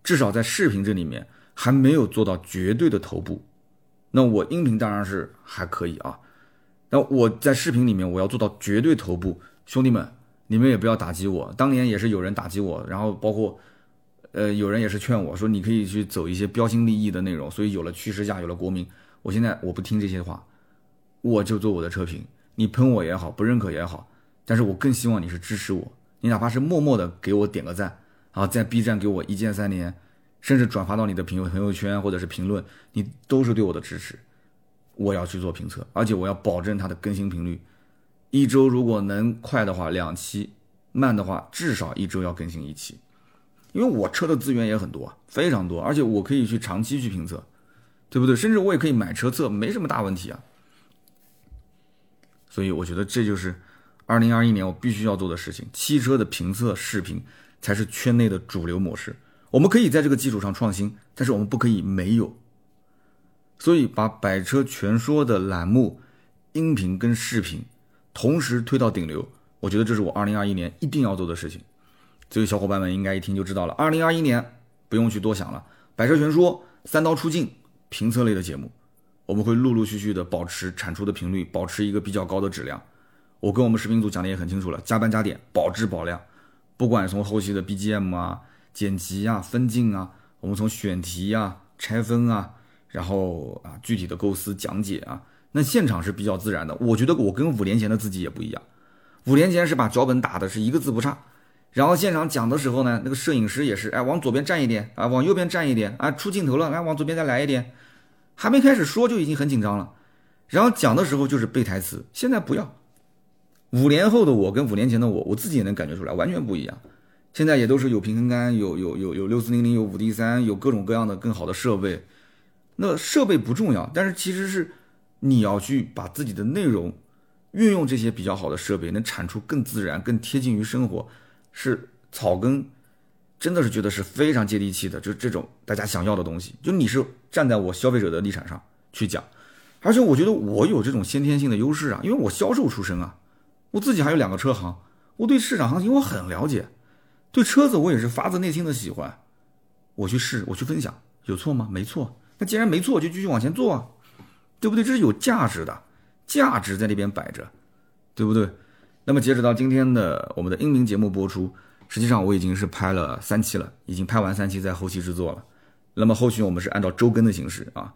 至少在视频这里面还没有做到绝对的头部。那我音频当然是还可以啊，那我在视频里面我要做到绝对头部。兄弟们，你们也不要打击我。当年也是有人打击我，然后包括，呃，有人也是劝我说，你可以去走一些标新立异的内容。所以有了趋势价，有了国民。我现在我不听这些话，我就做我的车评。你喷我也好，不认可也好，但是我更希望你是支持我。你哪怕是默默的给我点个赞，啊在 B 站给我一键三连，甚至转发到你的朋友朋友圈或者是评论，你都是对我的支持。我要去做评测，而且我要保证它的更新频率。一周如果能快的话两期，慢的话至少一周要更新一期，因为我车的资源也很多，非常多，而且我可以去长期去评测，对不对？甚至我也可以买车测，没什么大问题啊。所以我觉得这就是二零二一年我必须要做的事情，汽车的评测视频才是圈内的主流模式。我们可以在这个基础上创新，但是我们不可以没有。所以把百车全说的栏目、音频跟视频。同时推到顶流，我觉得这是我二零二一年一定要做的事情。所以小伙伴们应该一听就知道了。二零二一年不用去多想了，百车全说、三刀出镜、评测类的节目，我们会陆陆续续的保持产出的频率，保持一个比较高的质量。我跟我们视频组讲的也很清楚了，加班加点，保质保量。不管从后期的 BGM 啊、剪辑啊、分镜啊，我们从选题啊、拆分啊，然后啊具体的构思讲解啊。那现场是比较自然的，我觉得我跟五年前的自己也不一样。五年前是把脚本打的是一个字不差，然后现场讲的时候呢，那个摄影师也是，哎，往左边站一点啊，往右边站一点啊，出镜头了，来往左边再来一点，还没开始说就已经很紧张了。然后讲的时候就是背台词，现在不要。五年后的我跟五年前的我，我自己也能感觉出来，完全不一样。现在也都是有平衡杆，有有有有六四零零，有五 D 三，有各种各样的更好的设备。那设备不重要，但是其实是。你要去把自己的内容运用这些比较好的设备，能产出更自然、更贴近于生活，是草根，真的是觉得是非常接地气的，就这种大家想要的东西。就你是站在我消费者的立场上去讲，而且我觉得我有这种先天性的优势啊，因为我销售出身啊，我自己还有两个车行，我对市场行情我很了解，对车子我也是发自内心的喜欢，我去试，我去分享，有错吗？没错。那既然没错，就继续往前做啊。对不对？这是有价值的，价值在那边摆着，对不对？那么截止到今天的我们的音频节目播出，实际上我已经是拍了三期了，已经拍完三期，在后期制作了。那么后续我们是按照周更的形式啊。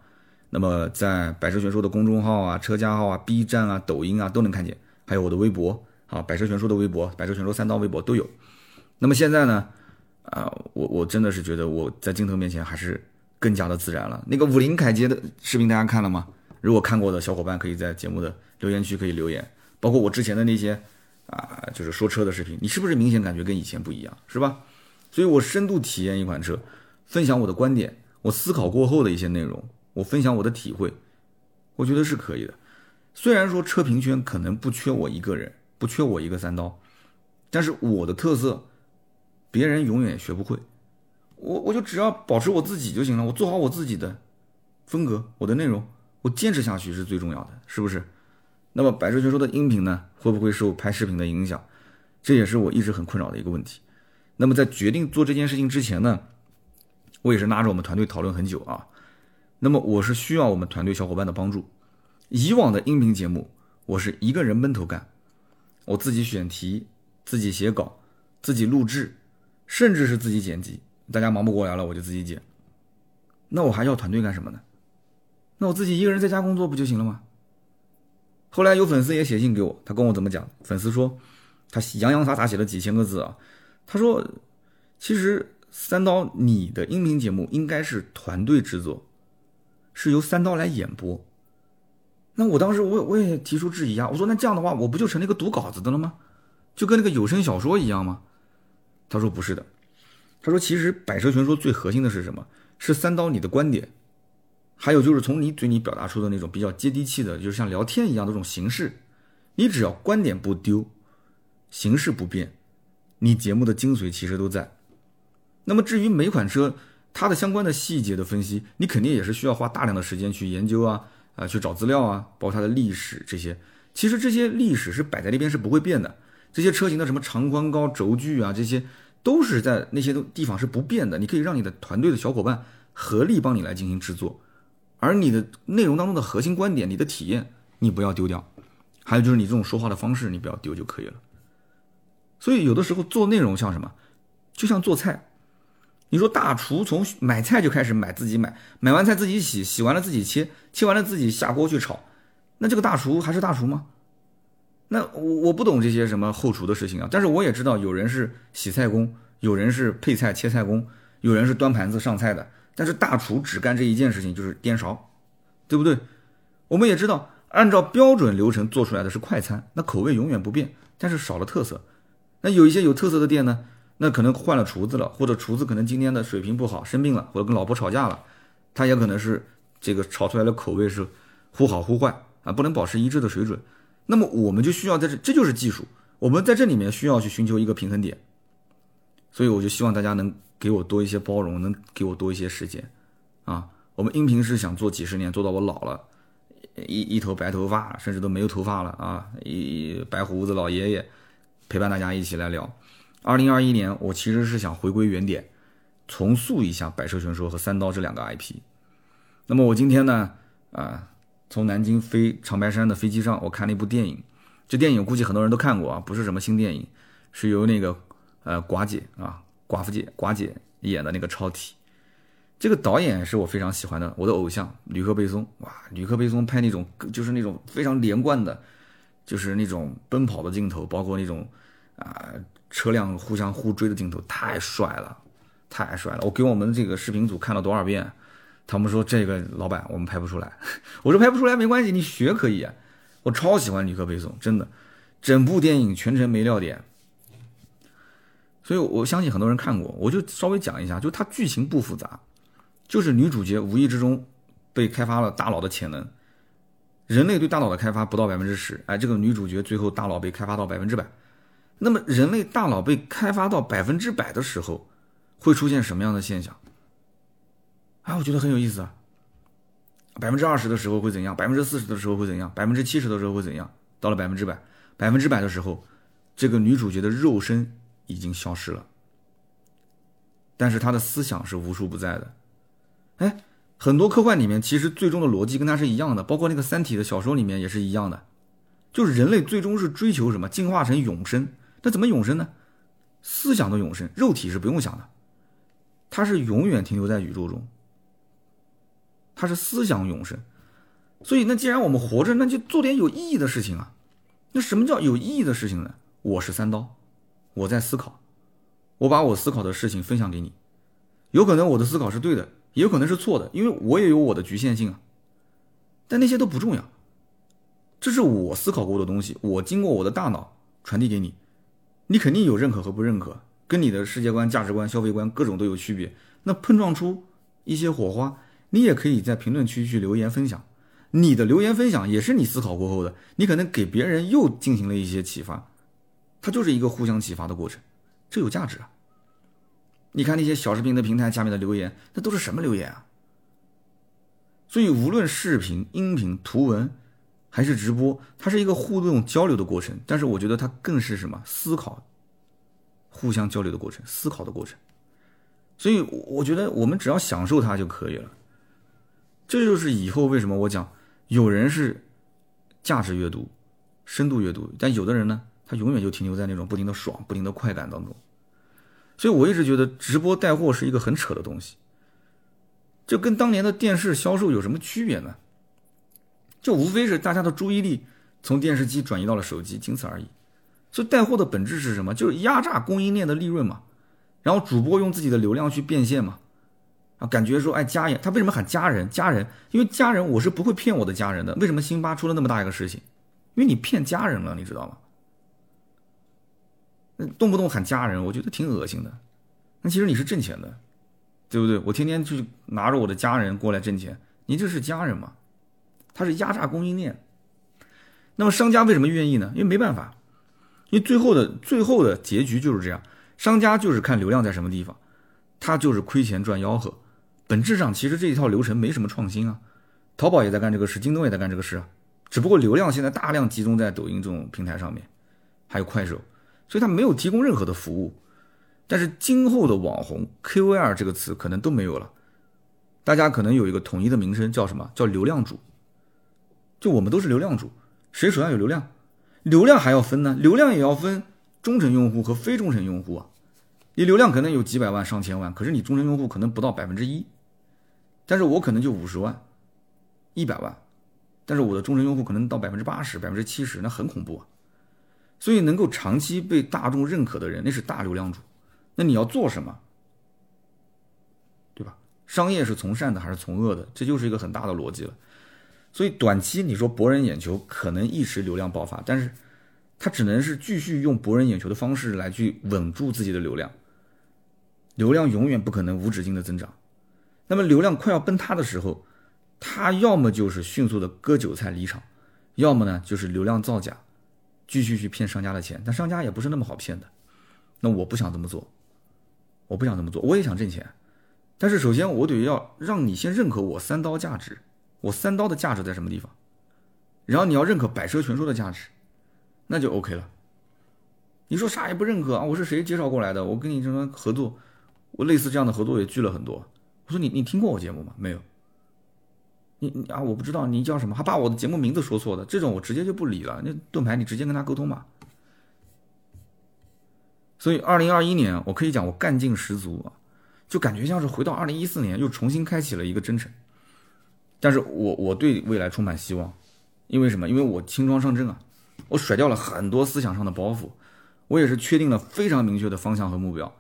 那么在百车全说的公众号啊、车家号啊、B 站啊、抖音啊都能看见，还有我的微博啊，百车全说的微博、百车全说三刀微博都有。那么现在呢，啊，我我真的是觉得我在镜头面前还是更加的自然了。那个五菱凯捷的视频大家看了吗？如果看过的小伙伴可以在节目的留言区可以留言，包括我之前的那些啊，就是说车的视频，你是不是明显感觉跟以前不一样，是吧？所以我深度体验一款车，分享我的观点，我思考过后的一些内容，我分享我的体会，我觉得是可以的。虽然说车评圈可能不缺我一个人，不缺我一个三刀，但是我的特色，别人永远学不会。我我就只要保持我自己就行了，我做好我自己的风格，我的内容，我坚持下去是最重要的，是不是？那么百车全说的音频呢，会不会受拍视频的影响？这也是我一直很困扰的一个问题。那么在决定做这件事情之前呢，我也是拉着我们团队讨论很久啊。那么我是需要我们团队小伙伴的帮助。以往的音频节目，我是一个人闷头干，我自己选题，自己写稿，自己录制，甚至是自己剪辑。大家忙不过来了，我就自己剪。那我还要团队干什么呢？那我自己一个人在家工作不就行了吗？后来有粉丝也写信给我，他跟我怎么讲？粉丝说，他洋洋洒洒写了几千个字啊。他说：“其实三刀，你的音频节目应该是团队制作，是由三刀来演播。”那我当时我我也提出质疑啊，我说那这样的话，我不就成了一个读稿子的了吗？就跟那个有声小说一样吗？他说不是的，他说其实百车全说最核心的是什么？是三刀你的观点，还有就是从你嘴里表达出的那种比较接地气的，就是像聊天一样的这种形式，你只要观点不丢，形式不变。你节目的精髓其实都在，那么至于每款车它的相关的细节的分析，你肯定也是需要花大量的时间去研究啊，啊去找资料啊，包括它的历史这些，其实这些历史是摆在那边是不会变的，这些车型的什么长宽高轴距啊，这些都是在那些地方是不变的，你可以让你的团队的小伙伴合力帮你来进行制作，而你的内容当中的核心观点，你的体验你不要丢掉，还有就是你这种说话的方式你不要丢就可以了。所以有的时候做内容像什么，就像做菜。你说大厨从买菜就开始买自己买，买完菜自己洗，洗完了自己切，切完了自己下锅去炒，那这个大厨还是大厨吗？那我我不懂这些什么后厨的事情啊。但是我也知道有人是洗菜工，有人是配菜切菜工，有人是端盘子上菜的。但是大厨只干这一件事情，就是颠勺，对不对？我们也知道，按照标准流程做出来的是快餐，那口味永远不变，但是少了特色。那有一些有特色的店呢，那可能换了厨子了，或者厨子可能今天的水平不好，生病了，或者跟老婆吵架了，他也可能是这个炒出来的口味是忽好忽坏啊，不能保持一致的水准。那么我们就需要在这，这就是技术，我们在这里面需要去寻求一个平衡点。所以我就希望大家能给我多一些包容，能给我多一些时间啊。我们音频是想做几十年，做到我老了，一一头白头发，甚至都没有头发了啊，一白胡子老爷爷。陪伴大家一起来聊，二零二一年，我其实是想回归原点，重塑一下百车全说和三刀这两个 IP。那么我今天呢，啊，从南京飞长白山的飞机上，我看了一部电影，这电影估计很多人都看过啊，不是什么新电影，是由那个呃寡姐啊，寡妇姐寡姐演的那个超体。这个导演是我非常喜欢的，我的偶像吕克贝松。哇，吕克贝松拍那种就是那种非常连贯的，就是那种奔跑的镜头，包括那种。啊，车辆互相互追的镜头太帅了，太帅了！我给我们这个视频组看了多少遍，他们说这个老板我们拍不出来。(laughs) 我说拍不出来没关系，你学可以。我超喜欢吕克贝松，真的，整部电影全程没尿点。所以我相信很多人看过，我就稍微讲一下，就它剧情不复杂，就是女主角无意之中被开发了大脑的潜能。人类对大脑的开发不到百分之十，哎，这个女主角最后大脑被开发到百分之百。那么，人类大脑被开发到百分之百的时候，会出现什么样的现象？啊，我觉得很有意思啊。百分之二十的时候会怎样？百分之四十的时候会怎样？百分之七十的时候会怎样？到了百分之百，百分之百的时候，这个女主角的肉身已经消失了，但是她的思想是无处不在的。哎，很多科幻里面其实最终的逻辑跟它是一样的，包括那个《三体》的小说里面也是一样的，就是人类最终是追求什么？进化成永生。那怎么永生呢？思想的永生，肉体是不用想的，它是永远停留在宇宙中。它是思想永生，所以那既然我们活着，那就做点有意义的事情啊。那什么叫有意义的事情呢？我是三刀，我在思考，我把我思考的事情分享给你。有可能我的思考是对的，也有可能是错的，因为我也有我的局限性啊。但那些都不重要。这是我思考过的东西，我经过我的大脑传递给你，你肯定有认可和不认可，跟你的世界观、价值观、消费观各种都有区别。那碰撞出一些火花，你也可以在评论区去留言分享。你的留言分享也是你思考过后的，你可能给别人又进行了一些启发，它就是一个互相启发的过程，这有价值啊。你看那些小视频的平台下面的留言，那都是什么留言啊？所以无论视频、音频、图文，还是直播，它是一个互动交流的过程。但是我觉得它更是什么？思考、互相交流的过程，思考的过程。所以我觉得我们只要享受它就可以了。这就是以后为什么我讲。有人是价值阅读、深度阅读，但有的人呢，他永远就停留在那种不停的爽、不停的快感当中。所以我一直觉得直播带货是一个很扯的东西，就跟当年的电视销售有什么区别呢？就无非是大家的注意力从电视机转移到了手机，仅此而已。所以带货的本质是什么？就是压榨供应链的利润嘛，然后主播用自己的流量去变现嘛。啊感觉说，哎，家人，他为什么喊家人？家人，因为家人，我是不会骗我的家人的。为什么辛巴出了那么大一个事情？因为你骗家人了，你知道吗？那动不动喊家人，我觉得挺恶心的。那其实你是挣钱的，对不对？我天天去拿着我的家人过来挣钱，你这是家人吗？它是压榨供应链。那么商家为什么愿意呢？因为没办法，因为最后的最后的结局就是这样，商家就是看流量在什么地方，他就是亏钱赚吆喝。本质上其实这一套流程没什么创新啊，淘宝也在干这个事，京东也在干这个事啊，只不过流量现在大量集中在抖音这种平台上面，还有快手，所以它没有提供任何的服务。但是今后的网红 KOL 这个词可能都没有了，大家可能有一个统一的名称叫什么？叫流量主。就我们都是流量主，谁手上有流量？流量还要分呢，流量也要分忠诚用户和非忠诚用户啊。你流量可能有几百万、上千万，可是你忠诚用户可能不到百分之一。但是我可能就五十万、一百万，但是我的忠诚用户可能到百分之八十、百分之七十，那很恐怖啊！所以能够长期被大众认可的人，那是大流量主。那你要做什么，对吧？商业是从善的还是从恶的？这就是一个很大的逻辑了。所以短期你说博人眼球，可能一时流量爆发，但是它只能是继续用博人眼球的方式来去稳住自己的流量。流量永远不可能无止境的增长。那么流量快要崩塌的时候，他要么就是迅速的割韭菜离场，要么呢就是流量造假，继续去骗商家的钱。但商家也不是那么好骗的。那我不想这么做，我不想这么做，我也想挣钱。但是首先我得要让你先认可我三刀价值，我三刀的价值在什么地方？然后你要认可百车全说的价值，那就 OK 了。你说啥也不认可啊？我是谁介绍过来的？我跟你什么合作？我类似这样的合作也聚了很多。我说你你听过我节目吗？没有。你你啊，我不知道你叫什么，还把我的节目名字说错的，这种我直接就不理了。那盾牌你直接跟他沟通嘛。所以二零二一年我可以讲我干劲十足啊，就感觉像是回到二零一四年又重新开启了一个征程。但是我我对未来充满希望，因为什么？因为我轻装上阵啊，我甩掉了很多思想上的包袱，我也是确定了非常明确的方向和目标。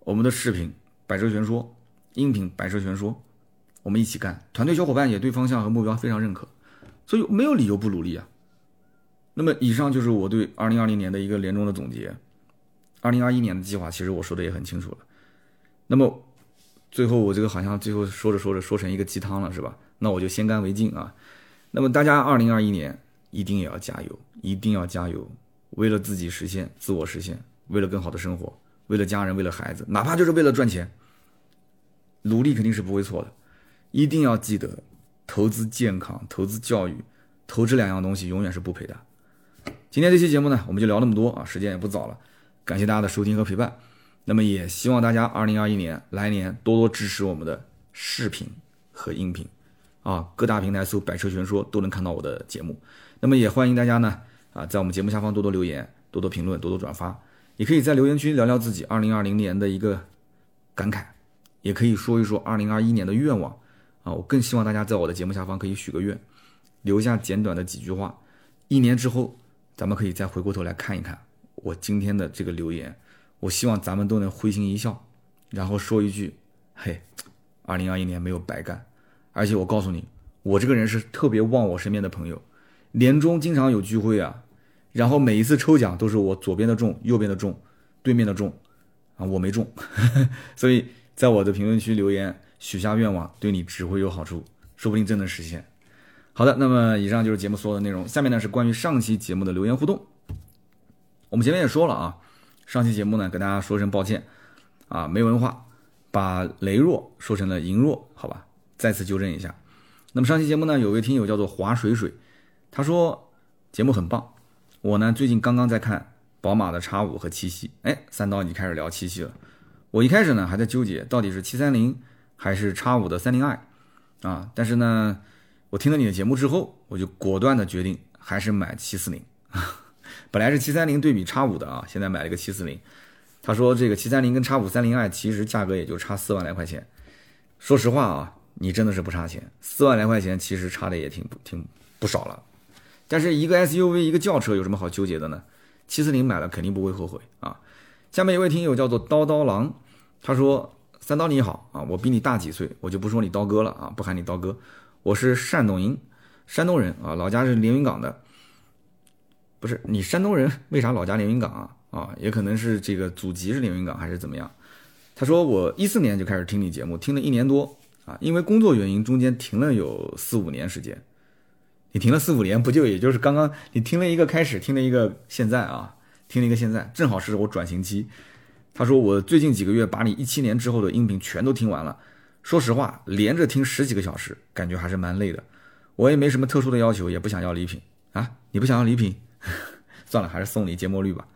我们的视频。百车全说，音频百车全说，我们一起干。团队小伙伴也对方向和目标非常认可，所以没有理由不努力啊。那么以上就是我对二零二零年的一个年终的总结。二零二一年的计划其实我说的也很清楚了。那么最后我这个好像最后说着说着说成一个鸡汤了是吧？那我就先干为敬啊。那么大家二零二一年一定也要加油，一定要加油，为了自己实现自我实现，为了更好的生活。为了家人，为了孩子，哪怕就是为了赚钱，努力肯定是不会错的。一定要记得，投资健康、投资教育、投这两样东西永远是不赔的。今天这期节目呢，我们就聊那么多啊，时间也不早了，感谢大家的收听和陪伴。那么也希望大家二零二一年来年多多支持我们的视频和音频啊，各大平台搜“百车全说”都能看到我的节目。那么也欢迎大家呢啊，在我们节目下方多多留言、多多评论、多多转发。也可以在留言区聊聊自己二零二零年的一个感慨，也可以说一说二零二一年的愿望啊！我更希望大家在我的节目下方可以许个愿，留下简短的几句话。一年之后，咱们可以再回过头来看一看我今天的这个留言。我希望咱们都能会心一笑，然后说一句：“嘿，二零二一年没有白干。”而且我告诉你，我这个人是特别旺我身边的朋友，年终经常有聚会啊，然后每一次抽奖都是我左边的中，右边的中，对面的中，啊，我没中，(laughs) 所以在我的评论区留言许下愿望，对你只会有好处，说不定真能实现。好的，那么以上就是节目所有的内容，下面呢是关于上期节目的留言互动。我们前面也说了啊，上期节目呢跟大家说声抱歉啊，没文化，把羸弱说成了羸弱，好吧，再次纠正一下。那么上期节目呢，有位听友叫做华水水，他说节目很棒。我呢最近刚刚在看宝马的 X 五和七系，哎，三刀你开始聊七系了。我一开始呢还在纠结到底是七三零还是 X 五的三零 i 啊，但是呢，我听了你的节目之后，我就果断的决定还是买七四零。本来是七三零对比 X 五的啊，现在买了个七四零。他说这个七三零跟 X 五三零 i 其实价格也就差四万来块钱。说实话啊。你真的是不差钱，四万来块钱其实差的也挺挺不少了。但是一个 SUV 一个轿车有什么好纠结的呢？七四零买了肯定不会后悔啊。下面一位听友叫做刀刀郎，他说：“三刀你好啊，我比你大几岁，我就不说你刀哥了啊，不喊你刀哥。我是山东人，山东人啊，老家是连云港的。不是你山东人，为啥老家连云港啊？啊，也可能是这个祖籍是连云港还是怎么样？他说我一四年就开始听你节目，听了一年多。”啊，因为工作原因，中间停了有四五年时间。你停了四五年，不就也就是刚刚你听了一个开始，听了一个现在啊，听了一个现在，正好是我转型期。他说我最近几个月把你一七年之后的音频全都听完了。说实话，连着听十几个小时，感觉还是蛮累的。我也没什么特殊的要求，也不想要礼品啊。你不想要礼品，(laughs) 算了，还是送你芥末绿吧。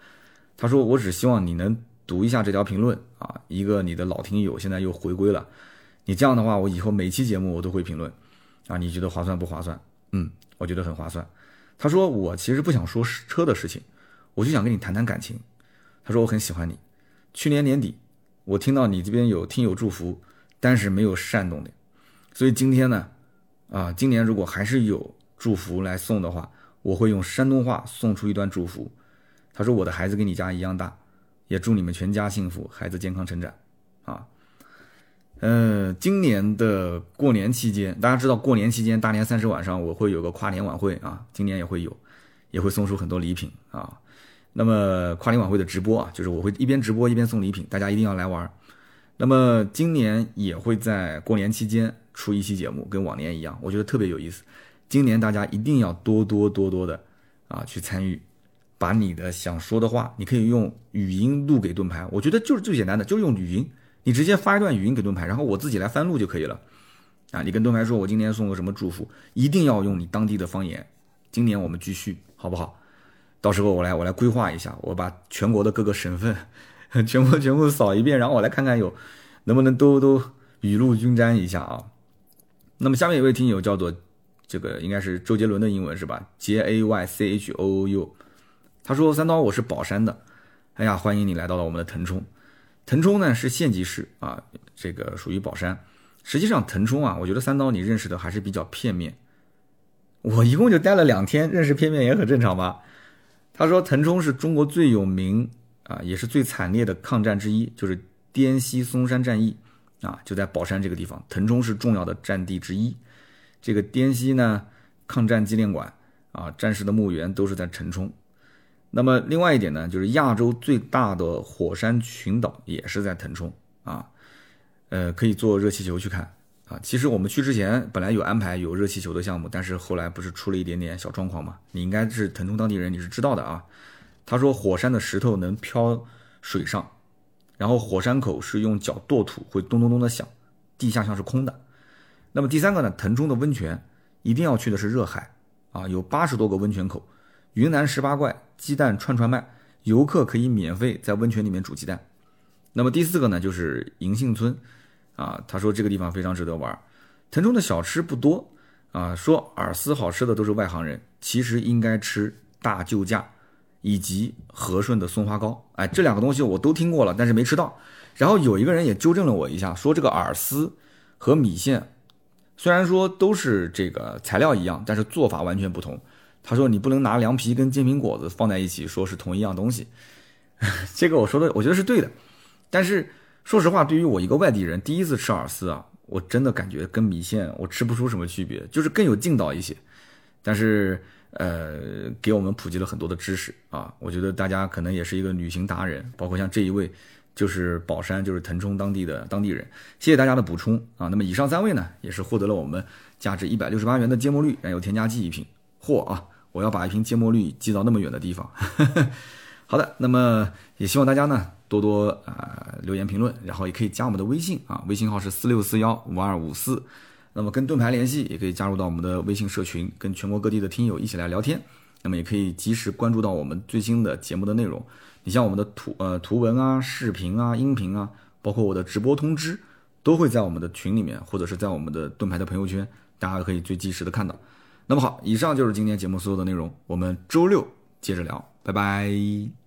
他说我只希望你能读一下这条评论啊，一个你的老听友现在又回归了。你这样的话，我以后每期节目我都会评论，啊，你觉得划算不划算？嗯，我觉得很划算。他说我其实不想说车的事情，我就想跟你谈谈感情。他说我很喜欢你。去年年底，我听到你这边有听友祝福，但是没有煽动的，所以今天呢，啊，今年如果还是有祝福来送的话，我会用山东话送出一段祝福。他说我的孩子跟你家一样大，也祝你们全家幸福，孩子健康成长，啊。嗯，今年的过年期间，大家知道过年期间大年三十晚上我会有个跨年晚会啊，今年也会有，也会送出很多礼品啊。那么跨年晚会的直播啊，就是我会一边直播一边送礼品，大家一定要来玩。那么今年也会在过年期间出一期节目，跟往年一样，我觉得特别有意思。今年大家一定要多多多多的啊去参与，把你的想说的话，你可以用语音录给盾牌，我觉得就是最简单的，就是用语音。你直接发一段语音给盾牌，然后我自己来翻录就可以了。啊，你跟盾牌说，我今年送个什么祝福，一定要用你当地的方言。今年我们继续，好不好？到时候我来，我来规划一下，我把全国的各个省份 (laughs) 全部全部扫一遍，然后我来看看有能不能都都雨露均沾一下啊。那么下面一位听友叫做这个应该是周杰伦的英文是吧？J A Y C H O O U，他说三刀我是宝山的，哎呀，欢迎你来到了我们的腾冲。腾冲呢是县级市啊，这个属于宝山。实际上腾冲啊，我觉得三刀你认识的还是比较片面。我一共就待了两天，认识片面也很正常吧？他说腾冲是中国最有名啊，也是最惨烈的抗战之一，就是滇西松山战役啊，就在宝山这个地方。腾冲是重要的战地之一。这个滇西呢抗战纪念馆啊，战士的墓园都是在腾冲。那么另外一点呢，就是亚洲最大的火山群岛也是在腾冲啊，呃，可以坐热气球去看啊。其实我们去之前本来有安排有热气球的项目，但是后来不是出了一点点小状况嘛？你应该是腾冲当地人，你是知道的啊。他说火山的石头能漂水上，然后火山口是用脚跺土会咚咚咚的响，地下像是空的。那么第三个呢，腾冲的温泉一定要去的是热海啊，有八十多个温泉口。云南十八怪鸡蛋串串卖，游客可以免费在温泉里面煮鸡蛋。那么第四个呢，就是银杏村，啊，他说这个地方非常值得玩。腾冲的小吃不多啊，说饵丝好吃的都是外行人，其实应该吃大救驾以及和顺的松花糕。哎，这两个东西我都听过了，但是没吃到。然后有一个人也纠正了我一下，说这个饵丝和米线虽然说都是这个材料一样，但是做法完全不同。他说：“你不能拿凉皮跟煎饼果子放在一起，说是同一样东西。(laughs) ”这个我说的，我觉得是对的。但是说实话，对于我一个外地人，第一次吃饵丝啊，我真的感觉跟米线我吃不出什么区别，就是更有劲道一些。但是呃，给我们普及了很多的知识啊，我觉得大家可能也是一个旅行达人，包括像这一位就是宝山，就是腾冲当地的当地人，谢谢大家的补充啊。那么以上三位呢，也是获得了我们价值一百六十八元的芥末绿燃油添加剂一瓶。嚯啊！我要把一瓶芥末绿寄到那么远的地方。(laughs) 好的，那么也希望大家呢多多啊留言评论，然后也可以加我们的微信啊，微信号是四六四幺五二五四。那么跟盾牌联系，也可以加入到我们的微信社群，跟全国各地的听友一起来聊天。那么也可以及时关注到我们最新的节目的内容。你像我们的图呃图文啊、视频啊、音频啊，包括我的直播通知，都会在我们的群里面，或者是在我们的盾牌的朋友圈，大家可以最及时的看到。那么好，以上就是今天节目所有的内容，我们周六接着聊，拜拜。